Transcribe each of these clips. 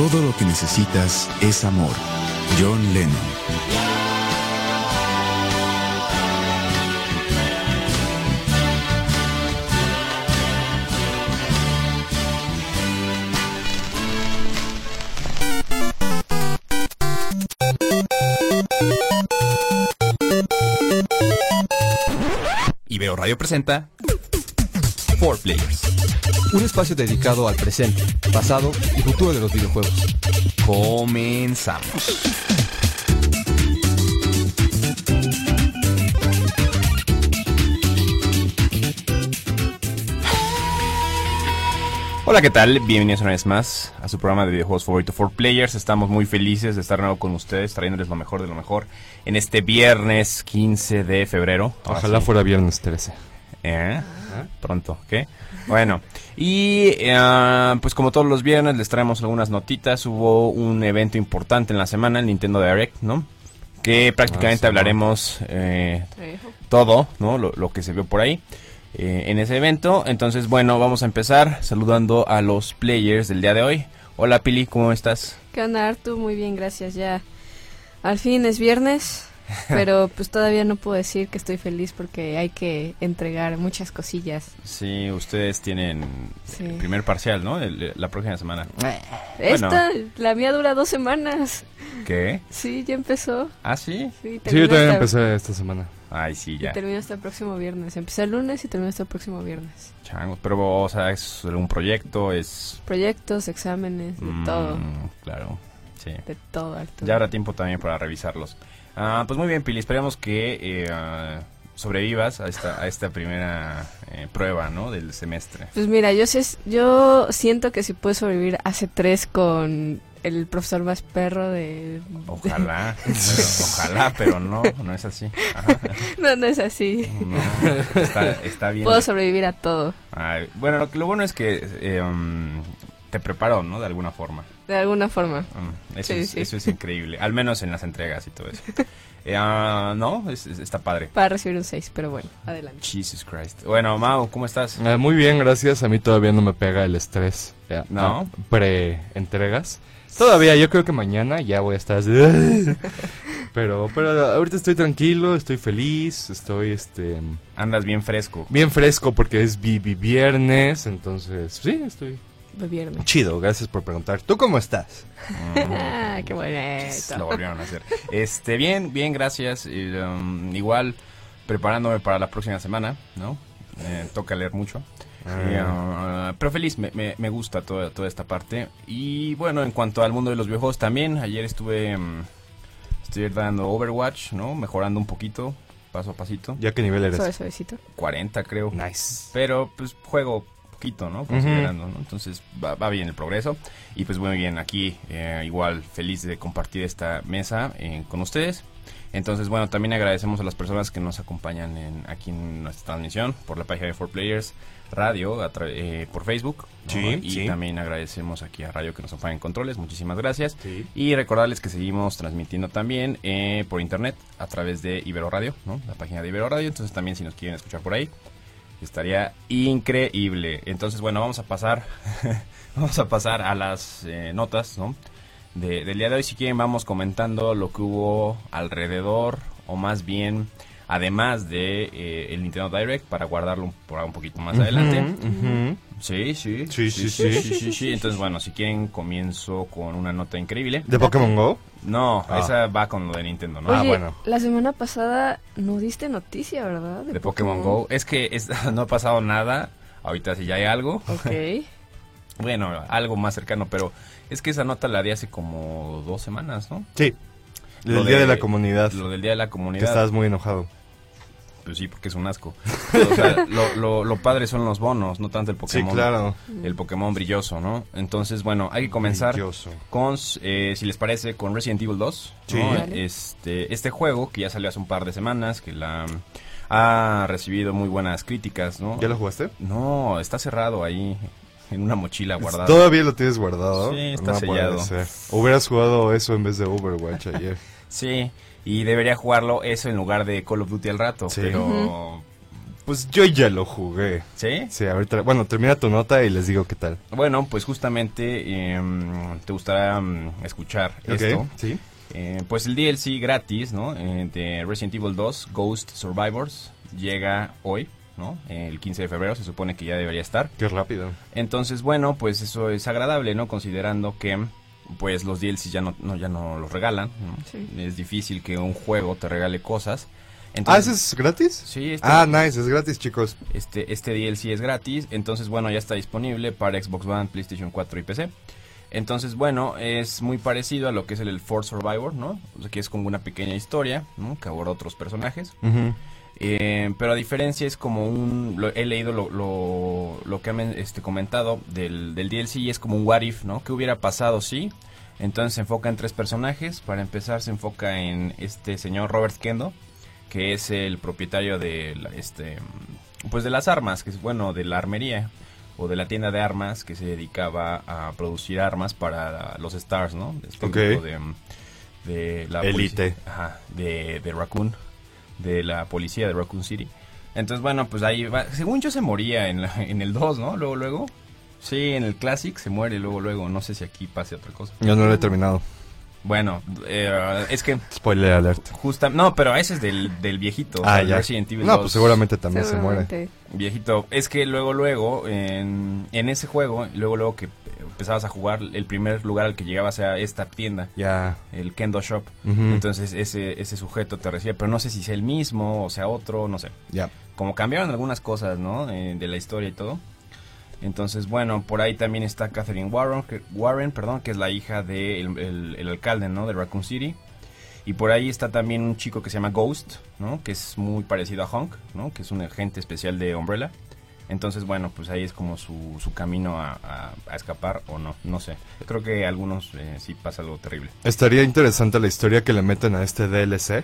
Todo lo que necesitas es amor. John Lennon. Ibero Radio presenta Four Players. Un espacio dedicado al presente, pasado y futuro de los videojuegos. Comenzamos. Hola, ¿qué tal? Bienvenidos una vez más a su programa de videojuegos favorito for Players. Estamos muy felices de estar nuevo con ustedes, trayéndoles lo mejor de lo mejor en este viernes 15 de febrero. Ojalá sí. fuera viernes 13. ¿Eh? Pronto, ¿qué? Bueno, y eh, pues como todos los viernes les traemos algunas notitas. Hubo un evento importante en la semana, el Nintendo Direct, ¿no? Que prácticamente Ah, sí, hablaremos eh, todo, ¿no? Lo, lo que se vio por ahí eh, en ese evento. Entonces, bueno, vamos a empezar saludando a los players del día de hoy. Hola Pili, ¿cómo estás? ¿Qué onda, Artu? Muy bien, gracias. Ya al fin es viernes, pero pues todavía no puedo decir que estoy feliz porque hay que entregar muchas cosillas. Sí, ustedes tienen Sí. el primer parcial, ¿no? El- la próxima semana. Esta, la mía dura dos semanas. ¿Qué? Sí, ya empezó. ¿Ah, sí? Sí, Sí, yo también hasta- empecé esta semana. Ay, sí, Y ya. termina hasta el próximo viernes. Empieza el lunes y termina hasta el próximo viernes. Changos, pero, o sea, es un proyecto, es... Proyectos, exámenes, de mm, todo. Claro, sí. De todo, Artu. Ya habrá tiempo también para revisarlos. Ah, pues muy bien, Pili, esperemos que eh, ah, sobrevivas a esta, a esta primera eh, prueba, ¿no? Del semestre. Pues mira, yo, sé, yo siento que si puedo sobrevivir hace tres con el profesor más perro de... Ojalá, pero- ojalá, pero no, no es así. Ajá. No, no es así. No, está, está bien. Puedo sobrevivir a todo, Ay, bueno, lo, bueno es que eh, um, te preparó, ¿no? De alguna forma. de alguna forma. Mm, eso, Sí, es, sí. eso es increíble, al menos en las entregas y todo eso. Eh, ah, no, es- es- está padre. Para recibir un 6, pero bueno, adelante. Jesus Christ. Bueno, Mau, ¿cómo estás? Eh, muy bien, gracias. A mí todavía no me pega el estrés. Ya, ¿No? ah, Pre-entregas. Todavía, yo creo que mañana ya voy a estar así. Pero, pero ahorita estoy tranquilo, estoy feliz, estoy este Andas bien fresco. bien fresco porque es vi- vi- viernes, entonces sí, estoy viernes. chido. Gracias por preguntar. ¿Tú cómo estás? Ah, qué Lo bonito. volvieron a hacer. Este, bien, bien, gracias. Y, um, igual, preparándome para la próxima semana, ¿no? Eh, toca leer mucho. Y, uh, pero feliz, me, me, me gusta toda, toda esta parte. Y bueno, en cuanto al mundo de los videojuegos también, ayer estuve, mm, estoy dando Overwatch, ¿no? Mejorando un poquito, paso a pasito. ¿Ya qué nivel eres? Suave, suavecito. 40 creo. Nice. Pero pues juego poquito, ¿no? Considerando, ¿no? Entonces va, va bien el progreso. Y pues muy bien, aquí eh, igual feliz de compartir esta mesa eh, con ustedes. Entonces, bueno, también agradecemos a las personas que nos acompañan en, aquí en nuestra transmisión por la página de 4Players Radio, a eh, por Facebook. ¿no? Sí, y sí. también agradecemos aquí a Radio que nos acompaña en controles. Muchísimas gracias. Sí. Y recordarles que seguimos transmitiendo también eh, por internet a través de Ibero Radio, ¿no? La página de Ibero Radio. Entonces también si nos quieren escuchar por ahí, estaría increíble. Entonces, bueno, vamos a pasar, vamos a pasar a las eh, notas, ¿no? De- del día de hoy, si quieren, vamos comentando lo que hubo alrededor, o más bien, además de eh, el Nintendo Direct, para guardarlo un- por un poquito más adelante. Ujú. Sí, sí, Sí, sí, sí. sí, sí. Entonces, bueno, si quieren, comienzo con una nota increíble. ¿De Pokémon Go? No, Ah. esa va con lo de Nintendo, ¿no? Ah, bueno. la semana pasada no diste noticia, ¿verdad? de Pokémon Go. Es que es- no ha pasado nada. Ahorita sí ya hay algo. Ok. Bueno, algo más cercano, pero es que esa nota la di hace como dos semanas, ¿no? Sí. Lo El día de- la comunidad. Lo del Día de la Que Comunidad. estás muy enojado. Pues sí, porque es un asco. o sea, lo, lo, lo padre son los bonos, no tanto el Pokémon. Sí, claro. El Pokémon brilloso, ¿no? Entonces, bueno, hay que comenzar Brilloso. con, eh, si les parece, con Resident Evil 2. Sí. ¿no? Vale. Este, este juego que ya salió hace un par de semanas, que la ha recibido muy buenas críticas, ¿no? ¿Ya lo jugaste? No, está cerrado ahí en una mochila guardada. ¿Todavía lo tienes guardado? Sí, está puede sellado. Hubieras jugado eso en vez de Overwatch ayer. Sí, y debería jugarlo eso en lugar de Call of Duty al rato, Sí. pero Pues yo ya lo jugué. ¿Sí? Sí, ahorita, bueno, termina tu nota y les digo qué tal. Bueno, pues justamente em, te gustará mm, escuchar Ok, esto. Sí. Eh, pues el DLC gratis, ¿no? Eh, de Resident Evil 2 Ghost Survivors llega hoy, ¿no? El 15 de febrero se supone que ya debería estar. Qué rápido. Entonces, bueno, pues eso es agradable, ¿no? Considerando que pues los DLC ya no, no ya no los regalan, ¿no? Sí. Es difícil que un juego te regale cosas. ah, ¿ese es gratis? Sí, este, Ah, nice, es gratis, chicos. este, este DLC es gratis, entonces bueno, ya está disponible para Xbox One, PlayStation 4 y PC. Entonces, bueno, es muy parecido a lo que es el, el Force Survivor, ¿no? O sea, que es como una pequeña historia, ¿no? Que aborda otros personajes. Ujú. Eh, pero a diferencia es como un... lo- he leído lo, lo, lo que han este, comentado del, del DLC y es como un what if, ¿no? ¿Qué hubiera pasado si? Entonces se enfoca en tres personajes. Para empezar se enfoca en este señor Robert Kendo, que es el propietario de la- este pues de las armas, que es bueno, de la armería o de la tienda de armas que se dedicaba a producir armas para los Stars, ¿no? Este Ok. grupo de, de la Elite. ajá, de, de Raccoon, de la policía de Raccoon City. Entonces, bueno, pues ahí va. Según yo se moría en, la- en el 2, ¿no? Luego, luego. Sí, en el Classic se muere luego, luego. No sé si aquí pase otra cosa. Yo no lo he terminado. Bueno, eh, es que Spoiler alert. justa... No, pero ese es del, del viejito. Ah, ya. Resident Evil No, 2. pues seguramente también se muere. Viejito, es que luego, luego, en, en ese juego, luego, luego que empezabas a jugar, el primer lugar al que llegabas era esta tienda, Ya. el Kendo Shop. Entonces ese, ese sujeto te recibe, pero no sé si sea el mismo o sea otro, no sé. Ya. Como cambiaron algunas cosas, ¿no? Eh, de la historia y todo. Entonces, bueno, por ahí también está Catherine Warren, que, Warren, perdón, que es la hija del el, el alcalde, ¿no? De Raccoon City. Y por ahí está también un chico que se llama Ghost, ¿no? Que es muy parecido a Honk, ¿no? Que es un agente especial de Umbrella. Entonces, bueno, pues ahí es como su, su camino a, escapar o no, no sé. Creo que algunos eh, sí pasa algo terrible. Estaría interesante la historia que le meten a este DLC.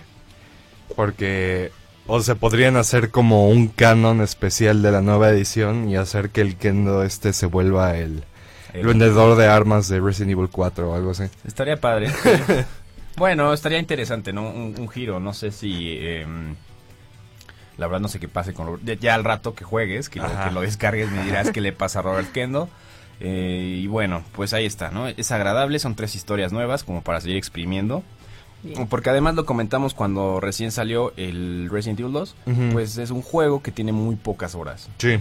Porque. O se podrían hacer como un canon especial de la nueva edición y hacer que el Kendo este se vuelva el, el vendedor de armas de Resident Evil 4 o algo así. Estaría padre. sí. bueno, estaría interesante, ¿no? Un, un giro. No sé si. em, la verdad, no sé qué pase con Robert. Ya, al rato que juegues, que lo, Ajá. que lo descargues, me dirás qué le pasa a Robert Kendo. Eh, y bueno, pues ahí está, ¿no? Es agradable, son tres historias nuevas como para seguir exprimiendo. Bien. Porque además lo comentamos cuando recién salió el Resident Evil 2, Ujú. pues es un juego que tiene muy pocas horas. Sí.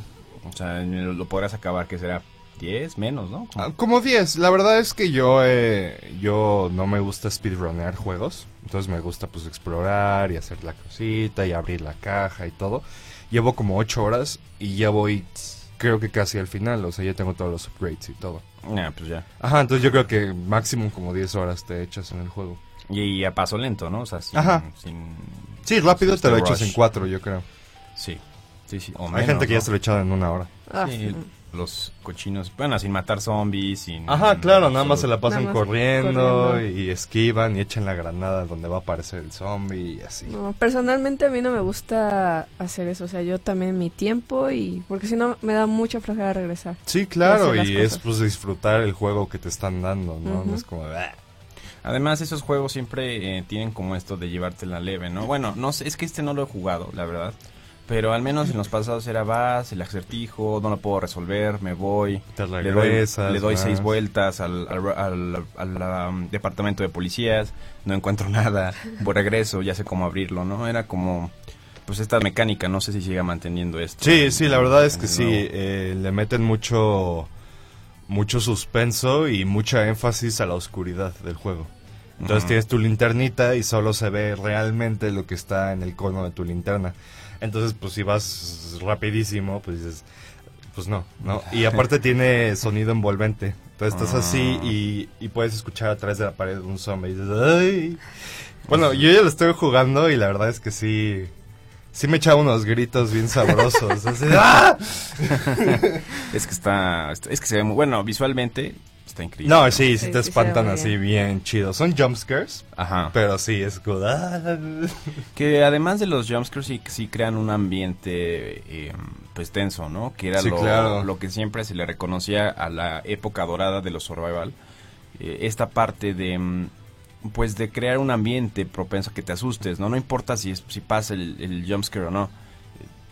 O sea, lo, lo podrás acabar, que será 10 menos, ¿no? Ah, Como 10. La verdad es que yo eh, yo no me gusta speedrunnear juegos. Entonces me gusta pues explorar y hacer la cosita y abrir la caja y todo. Llevo como 8 horas y ya voy creo que casi al final. O sea, ya tengo todos los upgrades y todo. Ah, pues ya. Ajá, entonces yo creo que máximo como 10 horas te echas en el juego. Y, a paso lento, ¿no? O sea, sin... Ajá. sin- Sí, rápido sin te lo echas en 4 yo creo. Sí, sí, sí. O Hay menos, gente que ya se lo echado en una hora. Ah, Sí, los cochinos, bueno, sin matar zombies, sin... Ajá, claro, nada más se la pasan corriendo, corriendo. y esquivan y echan la granada donde va a aparecer el zombie y así. No, personalmente a mí no me gusta hacer eso, o sea, yo también mi tiempo y porque si no me da mucha flojera regresar. Sí, claro, y es pues disfrutar el juego que te están dando. No es como, "Ah". Además, esos juegos siempre eh, tienen como esto de llevarte la leve, ¿no? Bueno, no sé, es que este no lo he jugado, la verdad. Pero al menos en los pasados era vas, el acertijo, no lo puedo resolver, me voy. te Le doy, regresas. le doy seis vueltas al, al, al- al, um, departamento de policías, no encuentro nada, voy regreso, ya sé cómo abrirlo, ¿no? Era como, pues esta mecánica, no sé si siga manteniendo esto. Sí, sí, la verdad es que sí, eh, le meten mucho, mucho suspenso y mucha énfasis a la oscuridad del juego. Entonces Ujú. tienes tu linternita y solo se ve realmente lo que está en el cono de tu linterna. Entonces, pues si vas rapidísimo, pues dices, pues no, ¿no? Y aparte tiene sonido envolvente. Entonces estás así y, y puedes escuchar a través de la pared un zombie y dices, ¡ay! Bueno, yo ya lo estoy jugando y la verdad es que sí, sí me echaba unos gritos bien sabrosos. así ¡ah! Es que está, es que se ve muy, bueno, visualmente está increíble. No, sí, sí Sí, te sí, espantan así bien chido. Son jumpscares, Ajá. pero sí, es. ¡ah! Que además de los jumpscares sí, sí crean un ambiente eh, pues tenso, ¿no? Que era Sí, lo, claro. lo que siempre se le reconocía a la época dorada de los survival. Eh, esta parte de mm, pues de crear un ambiente propenso a que te asustes, ¿no? No importa si, es- si pasa el, el jumpscare o no.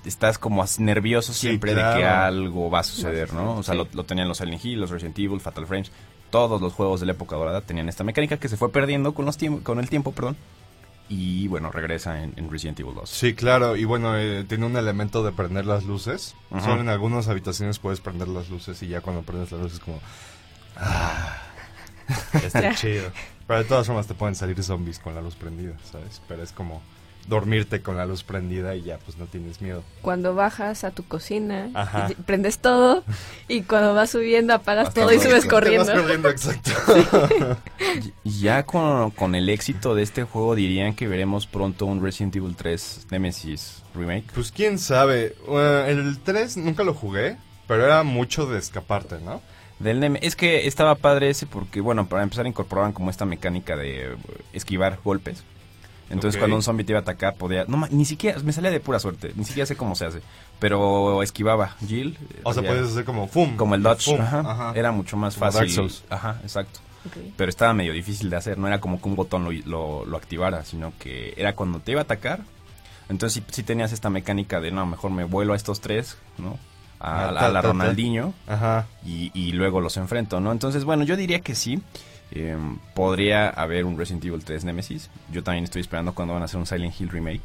Estás como nervioso Sí, siempre de que algo va a suceder, ¿no? O sea, Sí. lo, lo tenían los Silent Hill, los Resident Evil, Fatal Frames, todos los juegos de la época dorada tenían esta mecánica que se fue perdiendo con, los con el tiempo, perdón. Y bueno, regresa en, en Resident Evil 2. Sí, claro, y bueno, eh, tiene un elemento de prender las luces. Solo en algunas habitaciones puedes prender las luces y ya cuando prendes las luces como... Ah, está chido. Pero de todas formas te pueden salir zombies con la luz prendida, ¿sabes? Pero es como dormirte con la luz prendida y ya pues no tienes miedo. Cuando bajas a tu cocina, y prendes todo y cuando vas subiendo apagas todo y subes corriendo. Vas corriendo, exacto. Ya con, con el éxito de este juego dirían que veremos pronto un Resident Evil 3 Nemesis Remake. Pues quién sabe. Eh, el 3 nunca lo jugué, pero era mucho de escaparte, ¿no? Del Nem- es que estaba padre ese porque, bueno, para empezar incorporaban como esta mecánica de eh, esquivar golpes. Entonces cuando un zombie te iba a atacar podía... No, ni siquiera, me salía de pura suerte, ni siquiera sé cómo se hace. Pero esquivaba Jill. O sea, puedes hacer como FUM. Como el dodge, FUM, ajá, Era mucho más Como fácil. Dark Souls. Ajá, exacto. Ok. Pero estaba medio difícil de hacer, no era como que un botón lo, lo, lo activara, sino que era cuando te iba a atacar. Entonces sí, sí tenías esta mecánica de, no, mejor me vuelo a estos tres, ¿no? A, Ah, a la ta, ta. Ronaldinho Ajá. y, y luego los enfrento, ¿no? Entonces, bueno, yo diría que sí. Eh, podría haber un Resident Evil 3 Nemesis. Yo también estoy esperando cuando van a hacer un Silent Hill remake.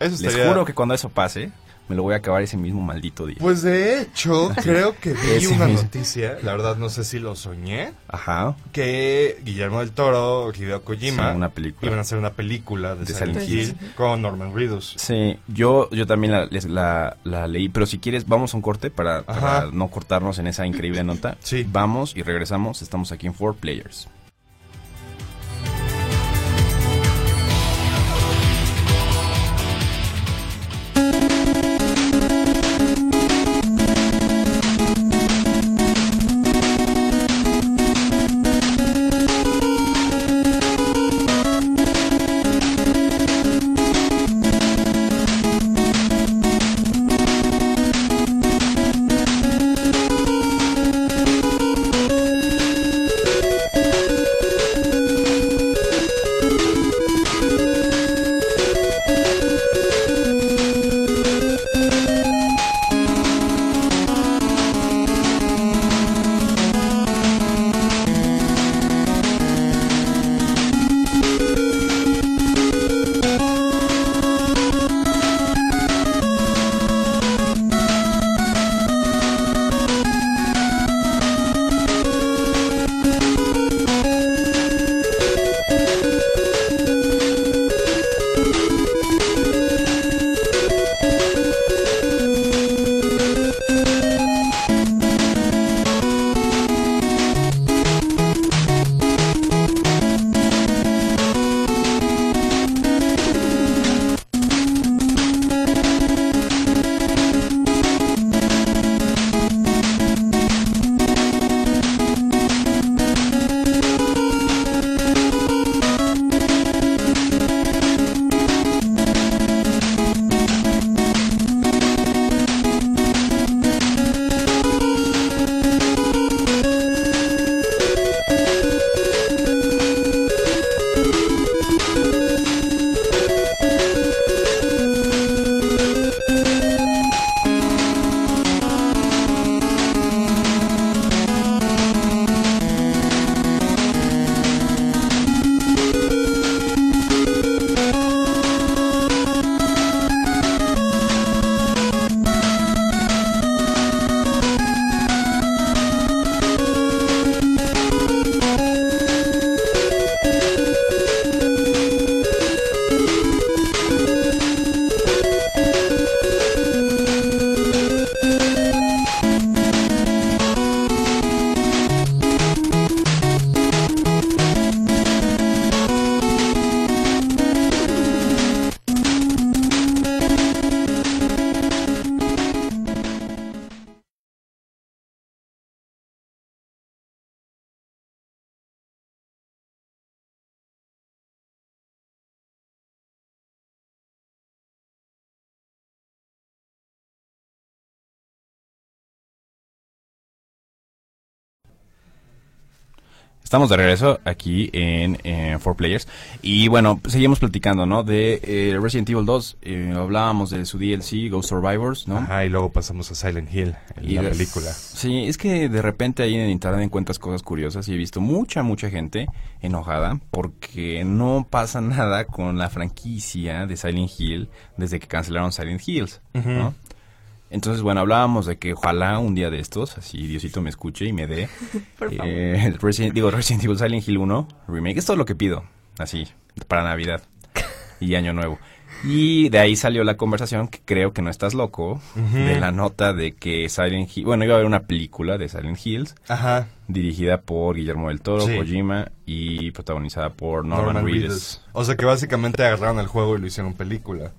Eso Les juro que cuando eso pase, me lo voy a acabar ese mismo maldito día. Pues de hecho, creo que vi una mismo. noticia, la verdad no sé si lo soñé, Ajá. que Guillermo del Toro, Hideo Kojima, Sí, una película. iban a hacer una película de, De Silent Hill con Norman Reedus. Sí, yo, yo también la, les- la, la leí, pero si quieres vamos a un corte para, para no cortarnos en esa increíble nota. Sí. Vamos y regresamos, estamos aquí en 4 Players. Estamos de regreso aquí en, en 4Players. Y bueno, seguimos platicando, ¿no? De eh, Resident Evil 2. eh, hablábamos de su DLC, Ghost Survivors, ¿no? Ajá, y luego pasamos a Silent Hill, en Y la película. Sí, es que de repente ahí en internet encuentras cosas curiosas y he visto mucha, mucha gente enojada porque no pasa nada con la franquicia de Silent Hill desde que cancelaron Silent Hills, ¿no? Entonces, bueno, hablábamos de que ojalá un día de estos, así Diosito me escuche y me dé, Por favor. eh, Resident, digo, Resident Evil Silent Hill 1 Remake. Es todo lo que pido, así, para Navidad y Año Nuevo. Y de ahí salió la conversación, que creo que no estás loco, de la nota de que Silent Hill, bueno, iba a haber una película de Silent Hills, Ajá. dirigida por Guillermo del Toro, Sí. Kojima, y protagonizada por Norman, Reedus. O sea que básicamente agarraron el juego y lo hicieron película.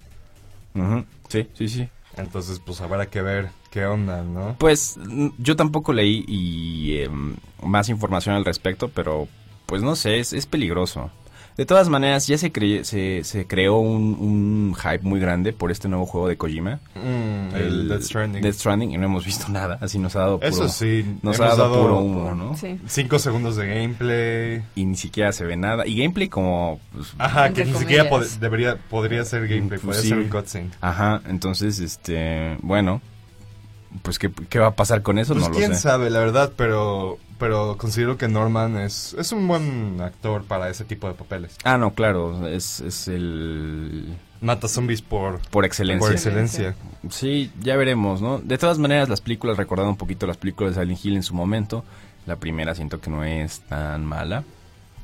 Sí, sí, sí. Entonces, pues habrá que ver qué onda, ¿no? Pues yo tampoco leí y, em, más información al respecto, pero pues no sé, es, es peligroso. De todas maneras, ya se, cre- se, se creó un, un hype muy grande por este nuevo juego de Kojima. Mm, el, Death Stranding. Death Stranding, y no hemos visto nada, así nos ha dado puro, Eso sí, nos ha dado, dado puro humo, ¿no? Sí. Cinco segundos de gameplay. Y ni siquiera se ve nada. Y gameplay como... pues, Ajá, que ni siquiera pod- debería, podría ser gameplay, podría ser un cutscene. Ajá, entonces, este, bueno, pues ¿qué, qué va a pasar con eso? Pues no lo quién sé. sabe, la verdad, pero pero considero que Norman es, es un buen actor para ese tipo de papeles. Ah, no, claro, es, es el... Mata zombies por, Por excelencia. por excelencia. Sí, ya veremos, ¿no? De todas maneras, las películas, recordando un poquito las películas de Silent Hill en su momento, la primera siento que no es tan mala.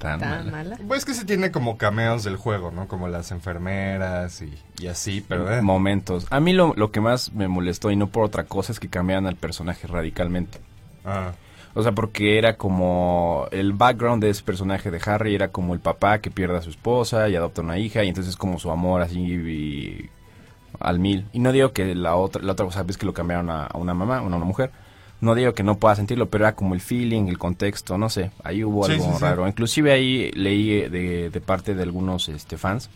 Tan, Tan mala. mala. Pues que sí tiene como cameos del juego, ¿no? Como las enfermeras y, y así, pero eh. Momentos. A mí lo, lo que más me molestó, y no por otra cosa, es que cambiaban al personaje radicalmente. Ah, O sea, porque era como el background de ese personaje de Harry era como el papá que pierde a su esposa y adopta una hija y entonces como su amor así y- al mil. Y no digo que la otra, la otra cosa es que lo cambiaron a, a una mamá, a una mujer. No digo que no pueda sentirlo, pero era como el feeling, el contexto, no sé. Ahí hubo Sí, algo sí, sí. raro. Inclusive ahí leí de, de parte de algunos este, fans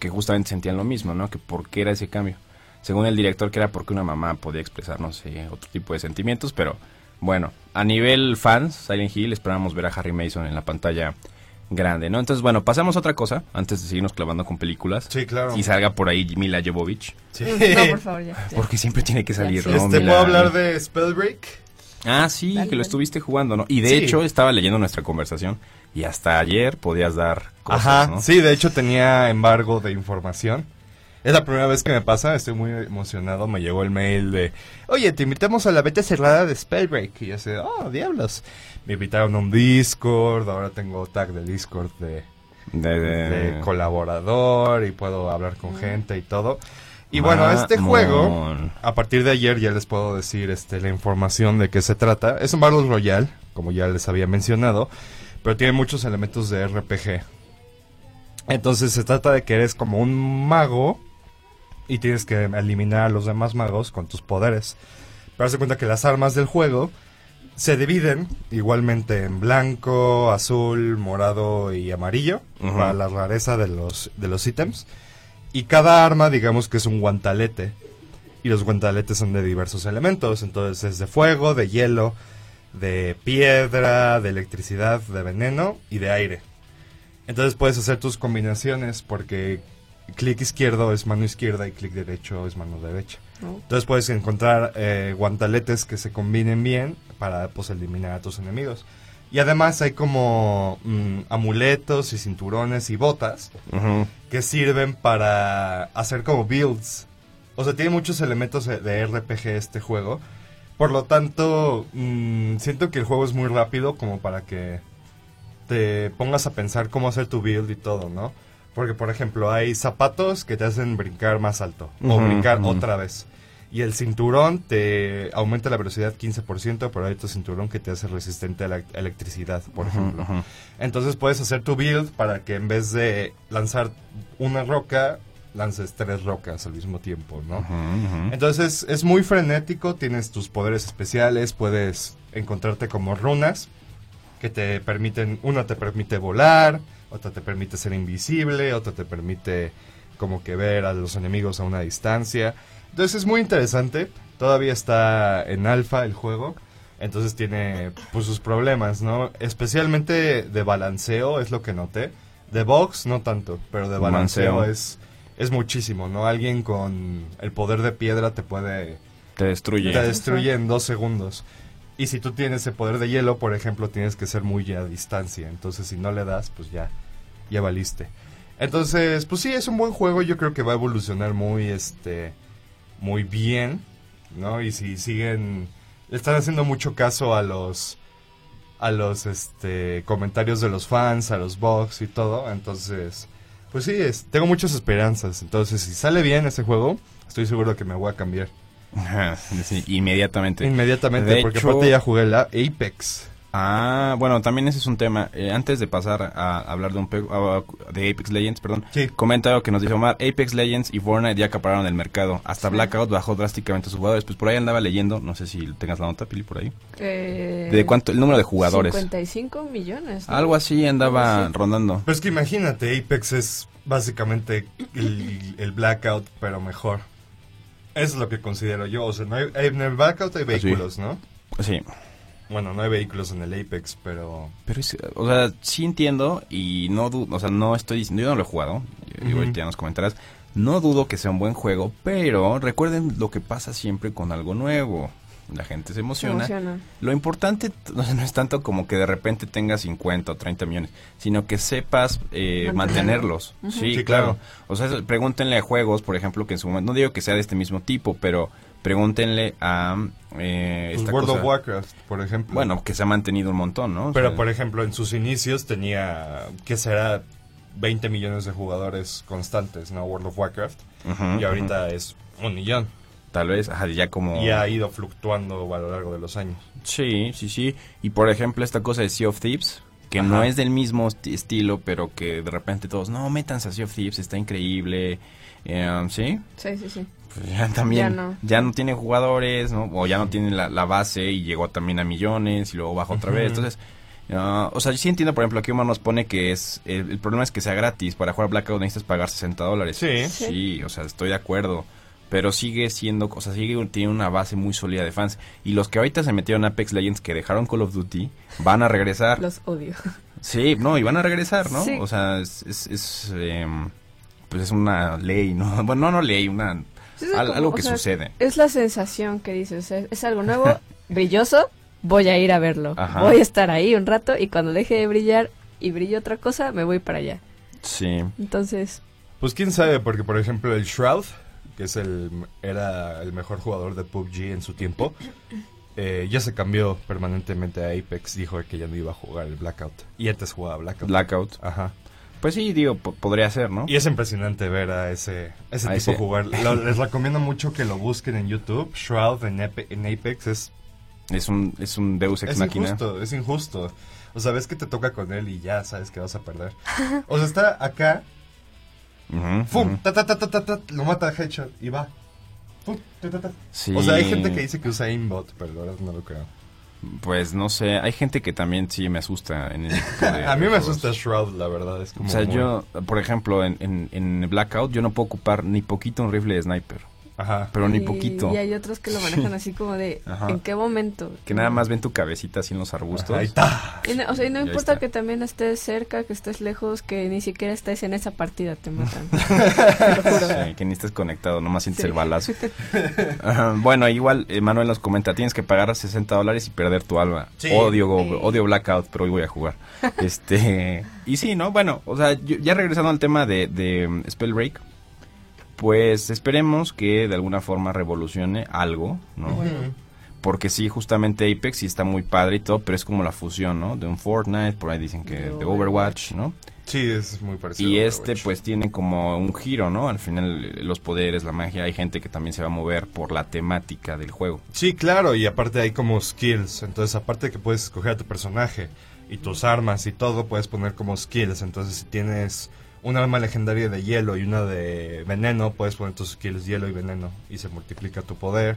que justamente sentían lo mismo, ¿no? Que por qué era ese cambio. Según el director, que era porque una mamá podía expresar, no sé, otro tipo de sentimientos, pero bueno, a nivel fans, Silent Hill, esperábamos ver a Harry Mason en la pantalla grande, ¿no? Entonces, bueno, pasamos a otra cosa, antes de seguirnos clavando con películas. sí, claro. Y salga por ahí Mila Jovovich, Sí. No, por favor, ya. ya. porque siempre tiene que salir, Ya, ¿no? sí. Este, ¿puedo hablar de Spellbreak? Ah, sí, Dale, que lo estuviste jugando, ¿no? Y de Sí. hecho, estaba leyendo nuestra conversación y hasta ayer podías dar cosas, Ajá, ¿no? sí, de hecho tenía embargo de información. Es la primera vez que me pasa, estoy muy emocionado. Me llegó el mail de, oye, te invitamos a la beta cerrada de Spellbreak. Y yo sé, oh, diablos. Me invitaron a un Discord, ahora tengo tag de Discord de, De, de- de colaborador y puedo hablar con gente y todo. Y bueno, este juego, a partir de ayer ya les puedo decir este, la información de qué se trata. Es un Battle Royale, como ya les había mencionado, pero tiene muchos elementos de RPG. Entonces se trata de que eres como un mago y tienes que eliminar a los demás magos con tus poderes. Pero haz de cuenta que las armas del juego se dividen igualmente en blanco, azul, morado y amarillo para la rareza de los, de los ítems. Y cada arma, digamos que es un guantalete. Y los guantaletes son de diversos elementos. Entonces es de fuego, de hielo, de piedra, de electricidad, de veneno y de aire. Entonces puedes hacer tus combinaciones porque clic izquierdo es mano izquierda y clic derecho es mano derecha. No. Entonces puedes encontrar eh, guantaletes que se combinen bien para pues eliminar a tus enemigos. Y además hay como mm, amuletos y cinturones y botas que sirven para hacer como builds. O sea, tiene muchos elementos de- RPG este juego. Por lo tanto, mm, siento que el juego es muy rápido como para que te pongas a pensar cómo hacer tu build y todo, ¿no? Porque, por ejemplo, hay zapatos que te hacen brincar más alto o brincar otra vez. Y el cinturón te aumenta la velocidad 15%, pero hay otro cinturón que te hace resistente a la electricidad, por ejemplo. Entonces puedes hacer tu build para que en vez de lanzar una roca, lances tres rocas al mismo tiempo, ¿no? Entonces es muy frenético, tienes tus poderes especiales, puedes encontrarte como runas que te permiten, una te permite volar, otra te permite ser invisible, otra te permite como que ver a los enemigos a una distancia. Entonces es muy interesante, todavía está en alfa el juego. Entonces tiene pues sus problemas, ¿no? Especialmente de balanceo es lo que noté. De box no tanto, pero de balanceo Balanceo. es es muchísimo, ¿no? Alguien con el poder de piedra te puede Te destruye. te destruye en dos segundos. Y si tú tienes el poder de hielo, por ejemplo, tienes que ser muy a distancia. Entonces, si no le das, pues ya, ya valiste. Entonces, pues sí, es un buen juego. Yo creo que va a evolucionar muy, este, muy bien, ¿no? Y si siguen, están haciendo mucho caso a los, a los, este, comentarios de los fans, a los bugs y todo. Entonces, pues sí, es, tengo muchas esperanzas. Entonces, si sale bien ese juego, estoy seguro que me voy a cambiar. Sí, inmediatamente. Inmediatamente, De porque hecho- aparte ya jugué la Apex. Ah, bueno, también ese es un tema. Eh, antes de pasar a hablar de un pe- a- de Apex Legends, perdón, Sí. comenta que nos dice Omar, Apex Legends y Fortnite ya acapararon el mercado. Hasta Sí. Blackout bajó drásticamente sus jugadores. Pues por ahí andaba leyendo, no sé si tengas la nota, Pili, por ahí. Eh, De cuánto, el número de jugadores. 55 millones. ¿no? Algo así andaba Sí. rondando. Pero es que imagínate, Apex es básicamente el, el Blackout, pero mejor. Eso es lo que considero yo. O sea, no hay- en el Blackout hay sí. vehículos, ¿no? Sí. Bueno, no hay vehículos en el Apex, pero... Pero, es- o sea, sí entiendo y no dudo, o sea, no estoy diciendo, yo no lo he jugado, y Ujú. ahorita ya nos comentarás, no dudo que sea un buen juego, pero recuerden lo que pasa siempre con algo nuevo. La gente se Se emociona. Lo importante no es tanto como que de repente tengas 50 o 30 millones, sino que sepas eh, Mantenerlo. mantenerlos. Sí, Sí, claro. O sea, pregúntenle a juegos, por ejemplo, que en su momento, no digo que sea de este mismo tipo, pero pregúntenle a eh, Pues esta World cosa- of Warcraft, por ejemplo. Bueno, que se ha mantenido un montón, ¿no? O Pero, sea, por ejemplo, en sus inicios tenía, ¿qué será? 20 millones de jugadores constantes, ¿no? World of Warcraft. Y ahorita es un millón. Tal vez, ajá, ya como... Y ha ido fluctuando a lo largo de los años. Sí, sí, sí. Y por ejemplo, esta cosa de Sea of Thieves, que Ajá. no es del mismo esti- estilo, pero que de repente todos, no, métanse a Sea of Thieves, está increíble. Eh, ¿Sí? Sí, sí, sí. Pues ya también, Ya ya no. no. tiene jugadores, ¿no? O ya no tiene la, la base y llegó también a millones y luego bajó otra vez. Entonces, ah, o sea, yo sí entiendo, por ejemplo, aquí Omar nos pone que es, el, el problema es que sea gratis. Para jugar Blackout necesitas pagar 60 dólares. Sí. Sí, o sea, estoy de acuerdo. Pero sigue siendo, o sea, sigue tiene una base muy sólida de fans. Y los que ahorita se metieron a Apex Legends, que dejaron Call of Duty, van a regresar. Los odio. Sí, no, y van a regresar, ¿no? Sí. O sea, es, es, es, em, pues es una ley, ¿no? Bueno, no, no ley, una, Al- como, algo que sea, sucede. Es la sensación que dices. Es, es algo nuevo, brilloso. Voy a ir a verlo. Ajá. Voy a estar ahí un rato y cuando deje de brillar y brille otra cosa, me voy para allá. Sí. Entonces, Pues quién sabe, porque por ejemplo el Shroud, que es el era el mejor jugador de PUBG en su tiempo, eh, ya se cambió permanentemente a Apex, dijo que ya no iba a jugar el Blackout. Y antes jugaba Blackout. Blackout. Ajá. Pues sí, digo, po- podría ser, ¿no? Y es impresionante ver a ese, ese A tipo ese- jugar. Lo- les recomiendo mucho que lo busquen en YouTube. Shroud en, Apex es, Es un, es un Deus Ex es Machina. injusto, es injusto. O sea, ves que te toca con él y ya sabes que vas a perder. O sea, está acá, Ujú, ¡fum! ujú. Ta, ta, ta, ta, ta, ta, lo mata a Headshot y va. ¡Fum! Sí. O sea, hay gente que dice que usa aimbot, pero la verdad no lo creo. Pues no sé, hay gente que también sí me asusta en de a mí me asusta Shroud, la verdad. Es como O sea, muy- yo, por ejemplo, en, en, en Blackout, yo no puedo ocupar ni poquito un rifle de sniper. Ajá. Pero ni y- poquito. Y hay otros que lo manejan así como de, Ajá. ¿en qué momento? Que nada más ven tu cabecita así en los arbustos. Ahí está. Y no, o sea, y no Y importa que también estés cerca, que estés lejos, que ni siquiera estés en esa partida, te matan. te lo juro. Sí, que ni estés conectado, nomás sientes Sí. el balazo. Bueno, igual eh, Manuel nos comenta, tienes que pagar 60 dólares y perder tu alma. Sí. Odio, Sí. odio Blackout, pero hoy voy a jugar. este Y sí, ¿no? Bueno, o sea, yo- ya regresando al tema de, de um, Spellbreak, pues esperemos que de alguna forma revolucione algo, ¿no? Porque sí, justamente Apex sí está muy padre y todo, pero es como la fusión, ¿no? De un Fortnite, por ahí dicen que De Overwatch, ¿no? Sí, es muy parecido. Y a este pues tiene como un giro, ¿no? Al final los poderes, la magia, hay gente que también se va a mover por la temática del juego. Sí, claro, y aparte hay como skills. Entonces, aparte de que puedes escoger a tu personaje y tus armas y todo, puedes poner como skills. Entonces, si tienes un arma legendaria de hielo y una de veneno, puedes poner tus skills hielo y veneno y se multiplica tu poder.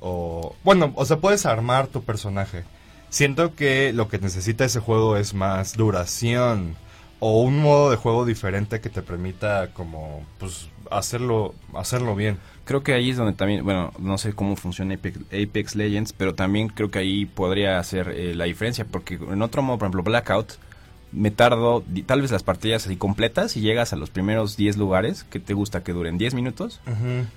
O bueno, o sea, puedes armar tu personaje. Siento que lo que necesita ese juego es más duración, o un modo de juego diferente que te permita como pues hacerlo hacerlo bien. Creo que ahí es donde también, bueno, no sé cómo funciona Apex, Legends, pero también creo que ahí podría hacer eh, la diferencia, porque en otro modo, por ejemplo, Blackout, me tardo tal vez las partidas así completas y llegas a los primeros 10 lugares, que te gusta que duren 10 minutos,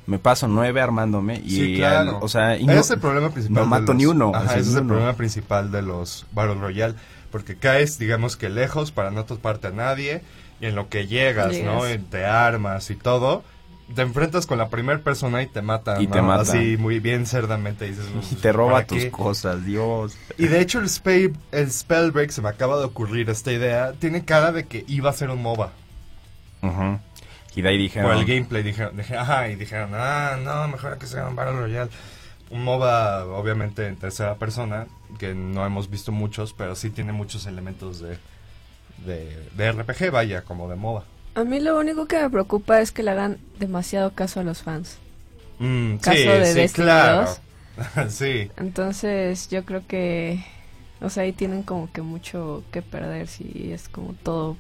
me paso 9 armándome y, sí, claro. al- o sea, y no- es el problema principal. no de mato los- ni uno, Ajá, ese es el uno. problema principal de los Battle Royale. Porque caes, digamos que lejos para no toparte a nadie. Y en lo que llegas, ¿no? Llegas. Y te armas y todo. Te enfrentas con la primera persona y te matan. Así muy bien cerdamente dices. y "Pues, te roba ¿para tus qué?". cosas, Dios. Y de hecho el, spell, el Spellbreak se me acaba de ocurrir esta idea. Tiene cara de que iba a ser un MOBA. Ujú. Y de ahí dije, Por el gameplay dijeron, dije, ajá, y dijeron, ah, no, mejor que sea un Battle Royale. Un MOBA, obviamente, en tercera persona, que no hemos visto muchos, pero sí tiene muchos elementos de, de, de RPG, vaya, como de MOBA. A mí lo único que me preocupa es que le hagan demasiado caso a los fans. Mm, Caso sí, de sí, Destiny claro. sí, Entonces yo creo que, o sea, ahí tienen como que mucho que perder si es como todo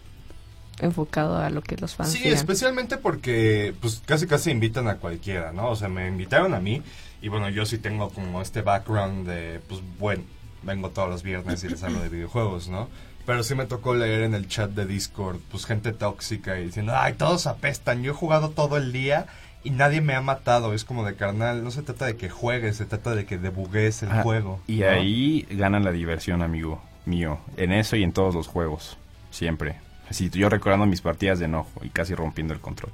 enfocado a lo que los fans sí, especialmente porque, pues, casi casi invitan a cualquiera, ¿no? O sea, me invitaron a mí, y bueno, yo sí tengo como este background de, pues, bueno, vengo todos los viernes y les hablo de videojuegos, ¿no? Pero sí me tocó leer en el chat de Discord, pues gente tóxica y diciendo, ay, todos apestan, yo he jugado todo el día y nadie me ha matado. Es como de carnal, no se trata de que juegues, se trata de que debugues el Ah, juego. Y ¿no? ahí gana la diversión, amigo mío. En eso y en todos los juegos. Siempre. Así, yo recordando mis partidas de enojo y casi rompiendo el control.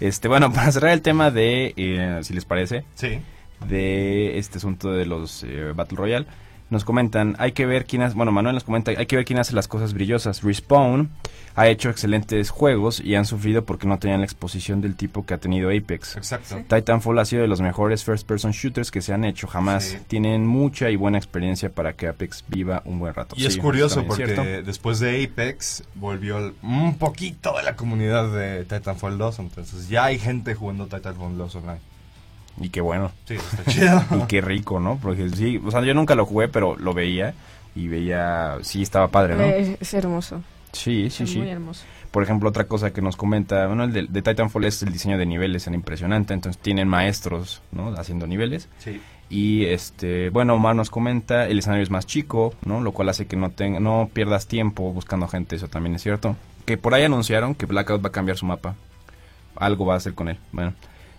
Este, bueno, para cerrar el tema de, eh, si les parece, Sí. de este asunto de los eh, Battle Royale, nos comentan, hay que ver quién hace, bueno, Manuel nos comenta, hay que ver quién hace las cosas brillosas. Respawn ha hecho excelentes juegos y han sufrido porque no tenían la exposición del tipo que ha tenido Apex. Exacto. Titanfall ha sido de los mejores first person shooters que se han hecho jamás. Sí. Tienen mucha y buena experiencia para que Apex viva un buen rato. Y Sí, es curioso porque es después de Apex volvió el- un poquito de la comunidad de Titanfall 2, entonces ya hay gente jugando Titanfall 2 online. Y qué bueno. Sí, está chido. Y qué rico, ¿no? Porque sí, o sea, yo nunca lo jugué, pero lo veía y veía, sí, estaba padre, ¿no? Eh, es hermoso. sí, sí, es sí. muy hermoso. Por ejemplo, otra cosa que nos comenta, bueno, el de, de Titanfall es el diseño de niveles, era impresionante, entonces tienen maestros, ¿no? Haciendo niveles. Sí. Y este, bueno, Omar nos comenta, el escenario es más chico, ¿no? Lo cual hace que no tenga, no pierdas tiempo buscando gente, eso también es cierto. Que por ahí anunciaron que Blackout va a cambiar su mapa. Algo va a hacer con él. Bueno.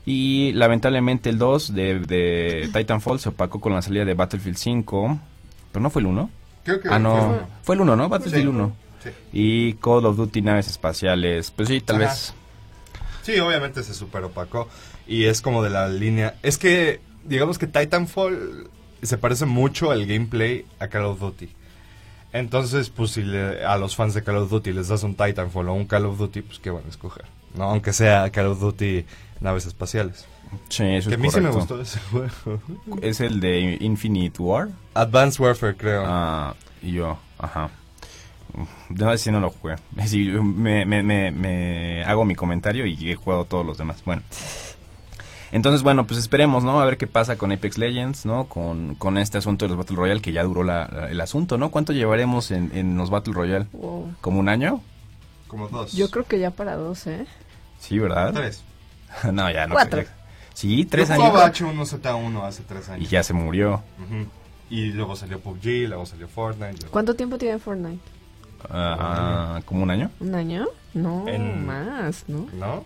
Y lamentablemente el 2 de, de Titanfall se opacó con la salida de Battlefield 5. Pero no fue el 1. Creo que Ah, no. fue- Fue el 1, ¿no? Battlefield Sí. 1. Sí. Y Call of Duty naves espaciales. Pues sí, tal Ajá. vez. Sí, obviamente se super opacó. Y es como de la línea. Es que, digamos que Titanfall se parece mucho el gameplay a Call of Duty. Entonces, pues si le- a los fans de Call of Duty les das un Titanfall o un Call of Duty, pues qué van a escoger. ¿No? Aunque sea Call of Duty naves espaciales. Sí, eso que a mí sí me gustó ese juego. Es el de Infinite War. Advanced Warfare, creo. Ah, y yo, ajá. No sé si no lo jugué. Me, me, me, me hago mi comentario y he jugado todos los demás. Bueno. Entonces, bueno, pues esperemos, ¿no? A ver qué pasa con Apex Legends, ¿no? Con, con este asunto de los Battle Royale que ya duró la- la- el asunto, ¿no? ¿Cuánto llevaremos en, en los Battle Royale? Wow. ¿Como un año? Como dos. Yo creo que ya para dos, ¿eh? Sí, ¿verdad? Tres. no, ya no. Cuatro. sé. Sí, tres Yo años. jugaba H1Z1 hace tres Y años. ya se murió. Ujú. Y luego salió PUBG, luego salió Fortnite. luego- ¿Cuánto tiempo tiene Fortnite? Ah, ¿Como un año? ¿Un año? No, En- más, ¿no? ¿No?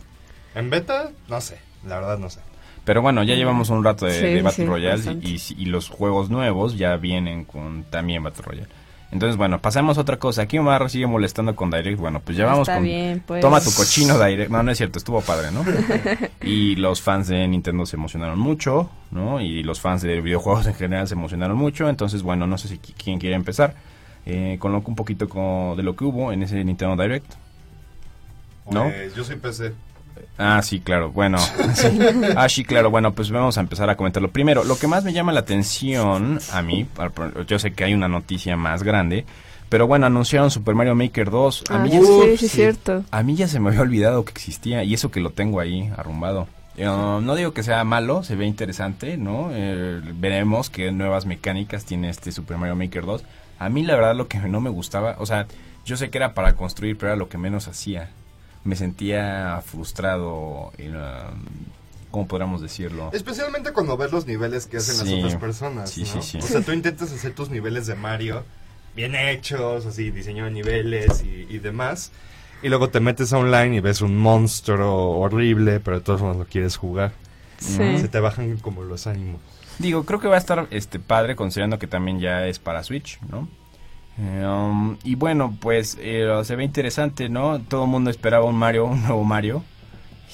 ¿En beta? No sé. La verdad no sé. Pero bueno, ya llevamos un rato de, Sí, de Battle sí, Royale y, y- y los juegos nuevos ya vienen con también Battle Royale. Entonces, bueno, pasemos a otra cosa. Aquí Omar sigue molestando con Direct. Bueno, pues ya vamos Está con... bien, pues. Toma tu cochino Direct. No, no es cierto, estuvo padre, ¿no? y los fans de Nintendo se emocionaron mucho, ¿no? Y los fans de videojuegos en general se emocionaron mucho. Entonces, bueno, no sé si qui- quién quiere empezar eh, con lo, un poquito con- de lo que hubo en ese Nintendo Direct. ¿No? Pues, yo soy PC. Ah, sí, claro. Bueno, sí. ah, sí, claro. Bueno, pues vamos a empezar a comentarlo. Primero, lo que más me llama la atención a mí, yo sé que hay una noticia más grande, pero bueno, anunciaron Super Mario Maker 2. A Ah, mí, ya, sí, sí. es cierto. a mí ya se me había olvidado que existía y eso que lo tengo ahí arrumbado. Eh, no digo que sea malo, se ve interesante, ¿no? Eh, veremos qué nuevas mecánicas tiene este Super Mario Maker 2. A mí la verdad lo que no me gustaba, o sea, yo sé que era para construir, pero era lo que menos hacía. Me sentía frustrado, en, um, ¿cómo podríamos decirlo? Especialmente cuando ves los niveles que hacen Sí. las otras personas. Sí, ¿no? sí, sí. O sea, tú intentas hacer tus niveles de Mario bien hechos, así, diseño de niveles y, y demás. Y luego te metes a online y ves un monstruo horrible, pero de todos modos lo quieres jugar. Sí. Se te bajan como los ánimos. Digo, creo que va a estar este padre considerando que también ya es para Switch, ¿no? Um, y bueno, pues eh, se ve interesante, ¿no? Todo el mundo esperaba un Mario, un nuevo Mario.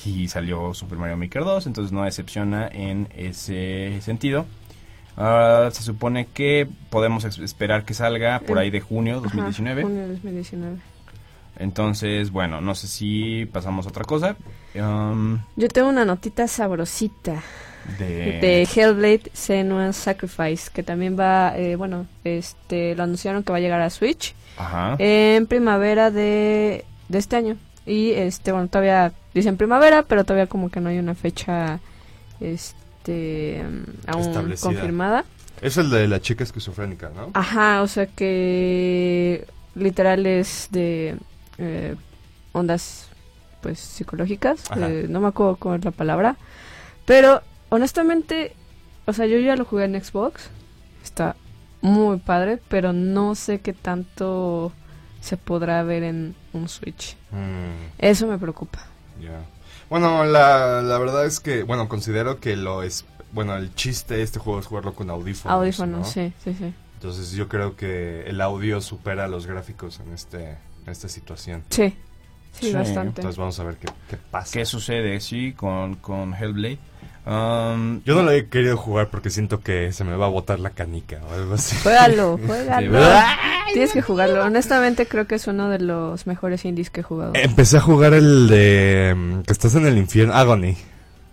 Y salió Super Mario Maker 2, entonces no decepciona en ese sentido. Ah, se supone que podemos esperar que salga por ahí de junio Ajá, 2019. junio 2019. Entonces, bueno, no sé si pasamos a otra cosa. Um, Yo tengo una notita sabrosita de, de Hellblade Senua's Sacrifice, que también va, eh, bueno, este, lo anunciaron que va a llegar a Switch Ajá. en primavera de, de este año. Y este, bueno, todavía dicen primavera, pero todavía como que no hay una fecha este mm, aún confirmada. Es el de la chica esquizofrénica, ¿no? Ajá, o sea que literal es de eh, ondas pues psicológicas, eh, no me acuerdo es la palabra, pero honestamente, o sea, yo ya lo jugué en Xbox, está muy padre, pero no sé qué tanto se podrá ver en un Switch. Mm, Eso me preocupa. ya. Bueno, la, la verdad es que, bueno, considero que lo es... Bueno, el chiste de este juego es jugarlo con audífonos. Audífonos, ¿no? sí, sí, sí. Entonces yo creo que el audio supera los gráficos en este en esta situación. Sí, sí, Sí, bastante. Entonces vamos a ver qué, qué pasa. ¿Qué sucede? Sí, con, con Hellblade. Um, Yo no lo he querido jugar porque siento que se me va a botar la canica o algo así. Juégalo, juégalo. Sí. Tienes que jugarlo. Honestamente creo que es uno de los mejores indies que he jugado. Empecé a jugar el de mm, que estás en el infierno, Agony.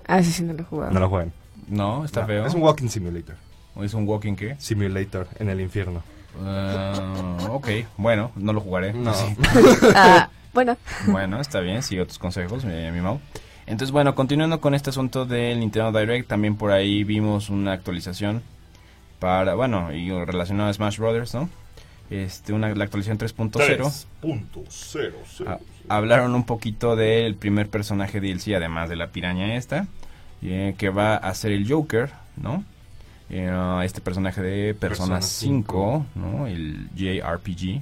Ah, ese sí no lo he jugado. No lo juegan. no, está No, feo. Es un walking simulator. ¿O es un walking qué? Simulator en el infierno. Ah, ok, bueno, no lo jugaré. No. Sí. Ah, bueno, Bueno, está bien, sigo tus consejos, mi, mi Mau. Entonces, bueno, continuando con este asunto del Nintendo Direct, también por ahí vimos una actualización para, bueno, y relacionado a Smash Brothers, ¿no? Este, una, la actualización 3.0. 3.0. Ah, hablaron un poquito del primer personaje DLC, además de la piraña esta, eh, que va a ser el Joker, ¿no? Eh, este personaje de Persona, Persona 5, ¿no? El JRPG,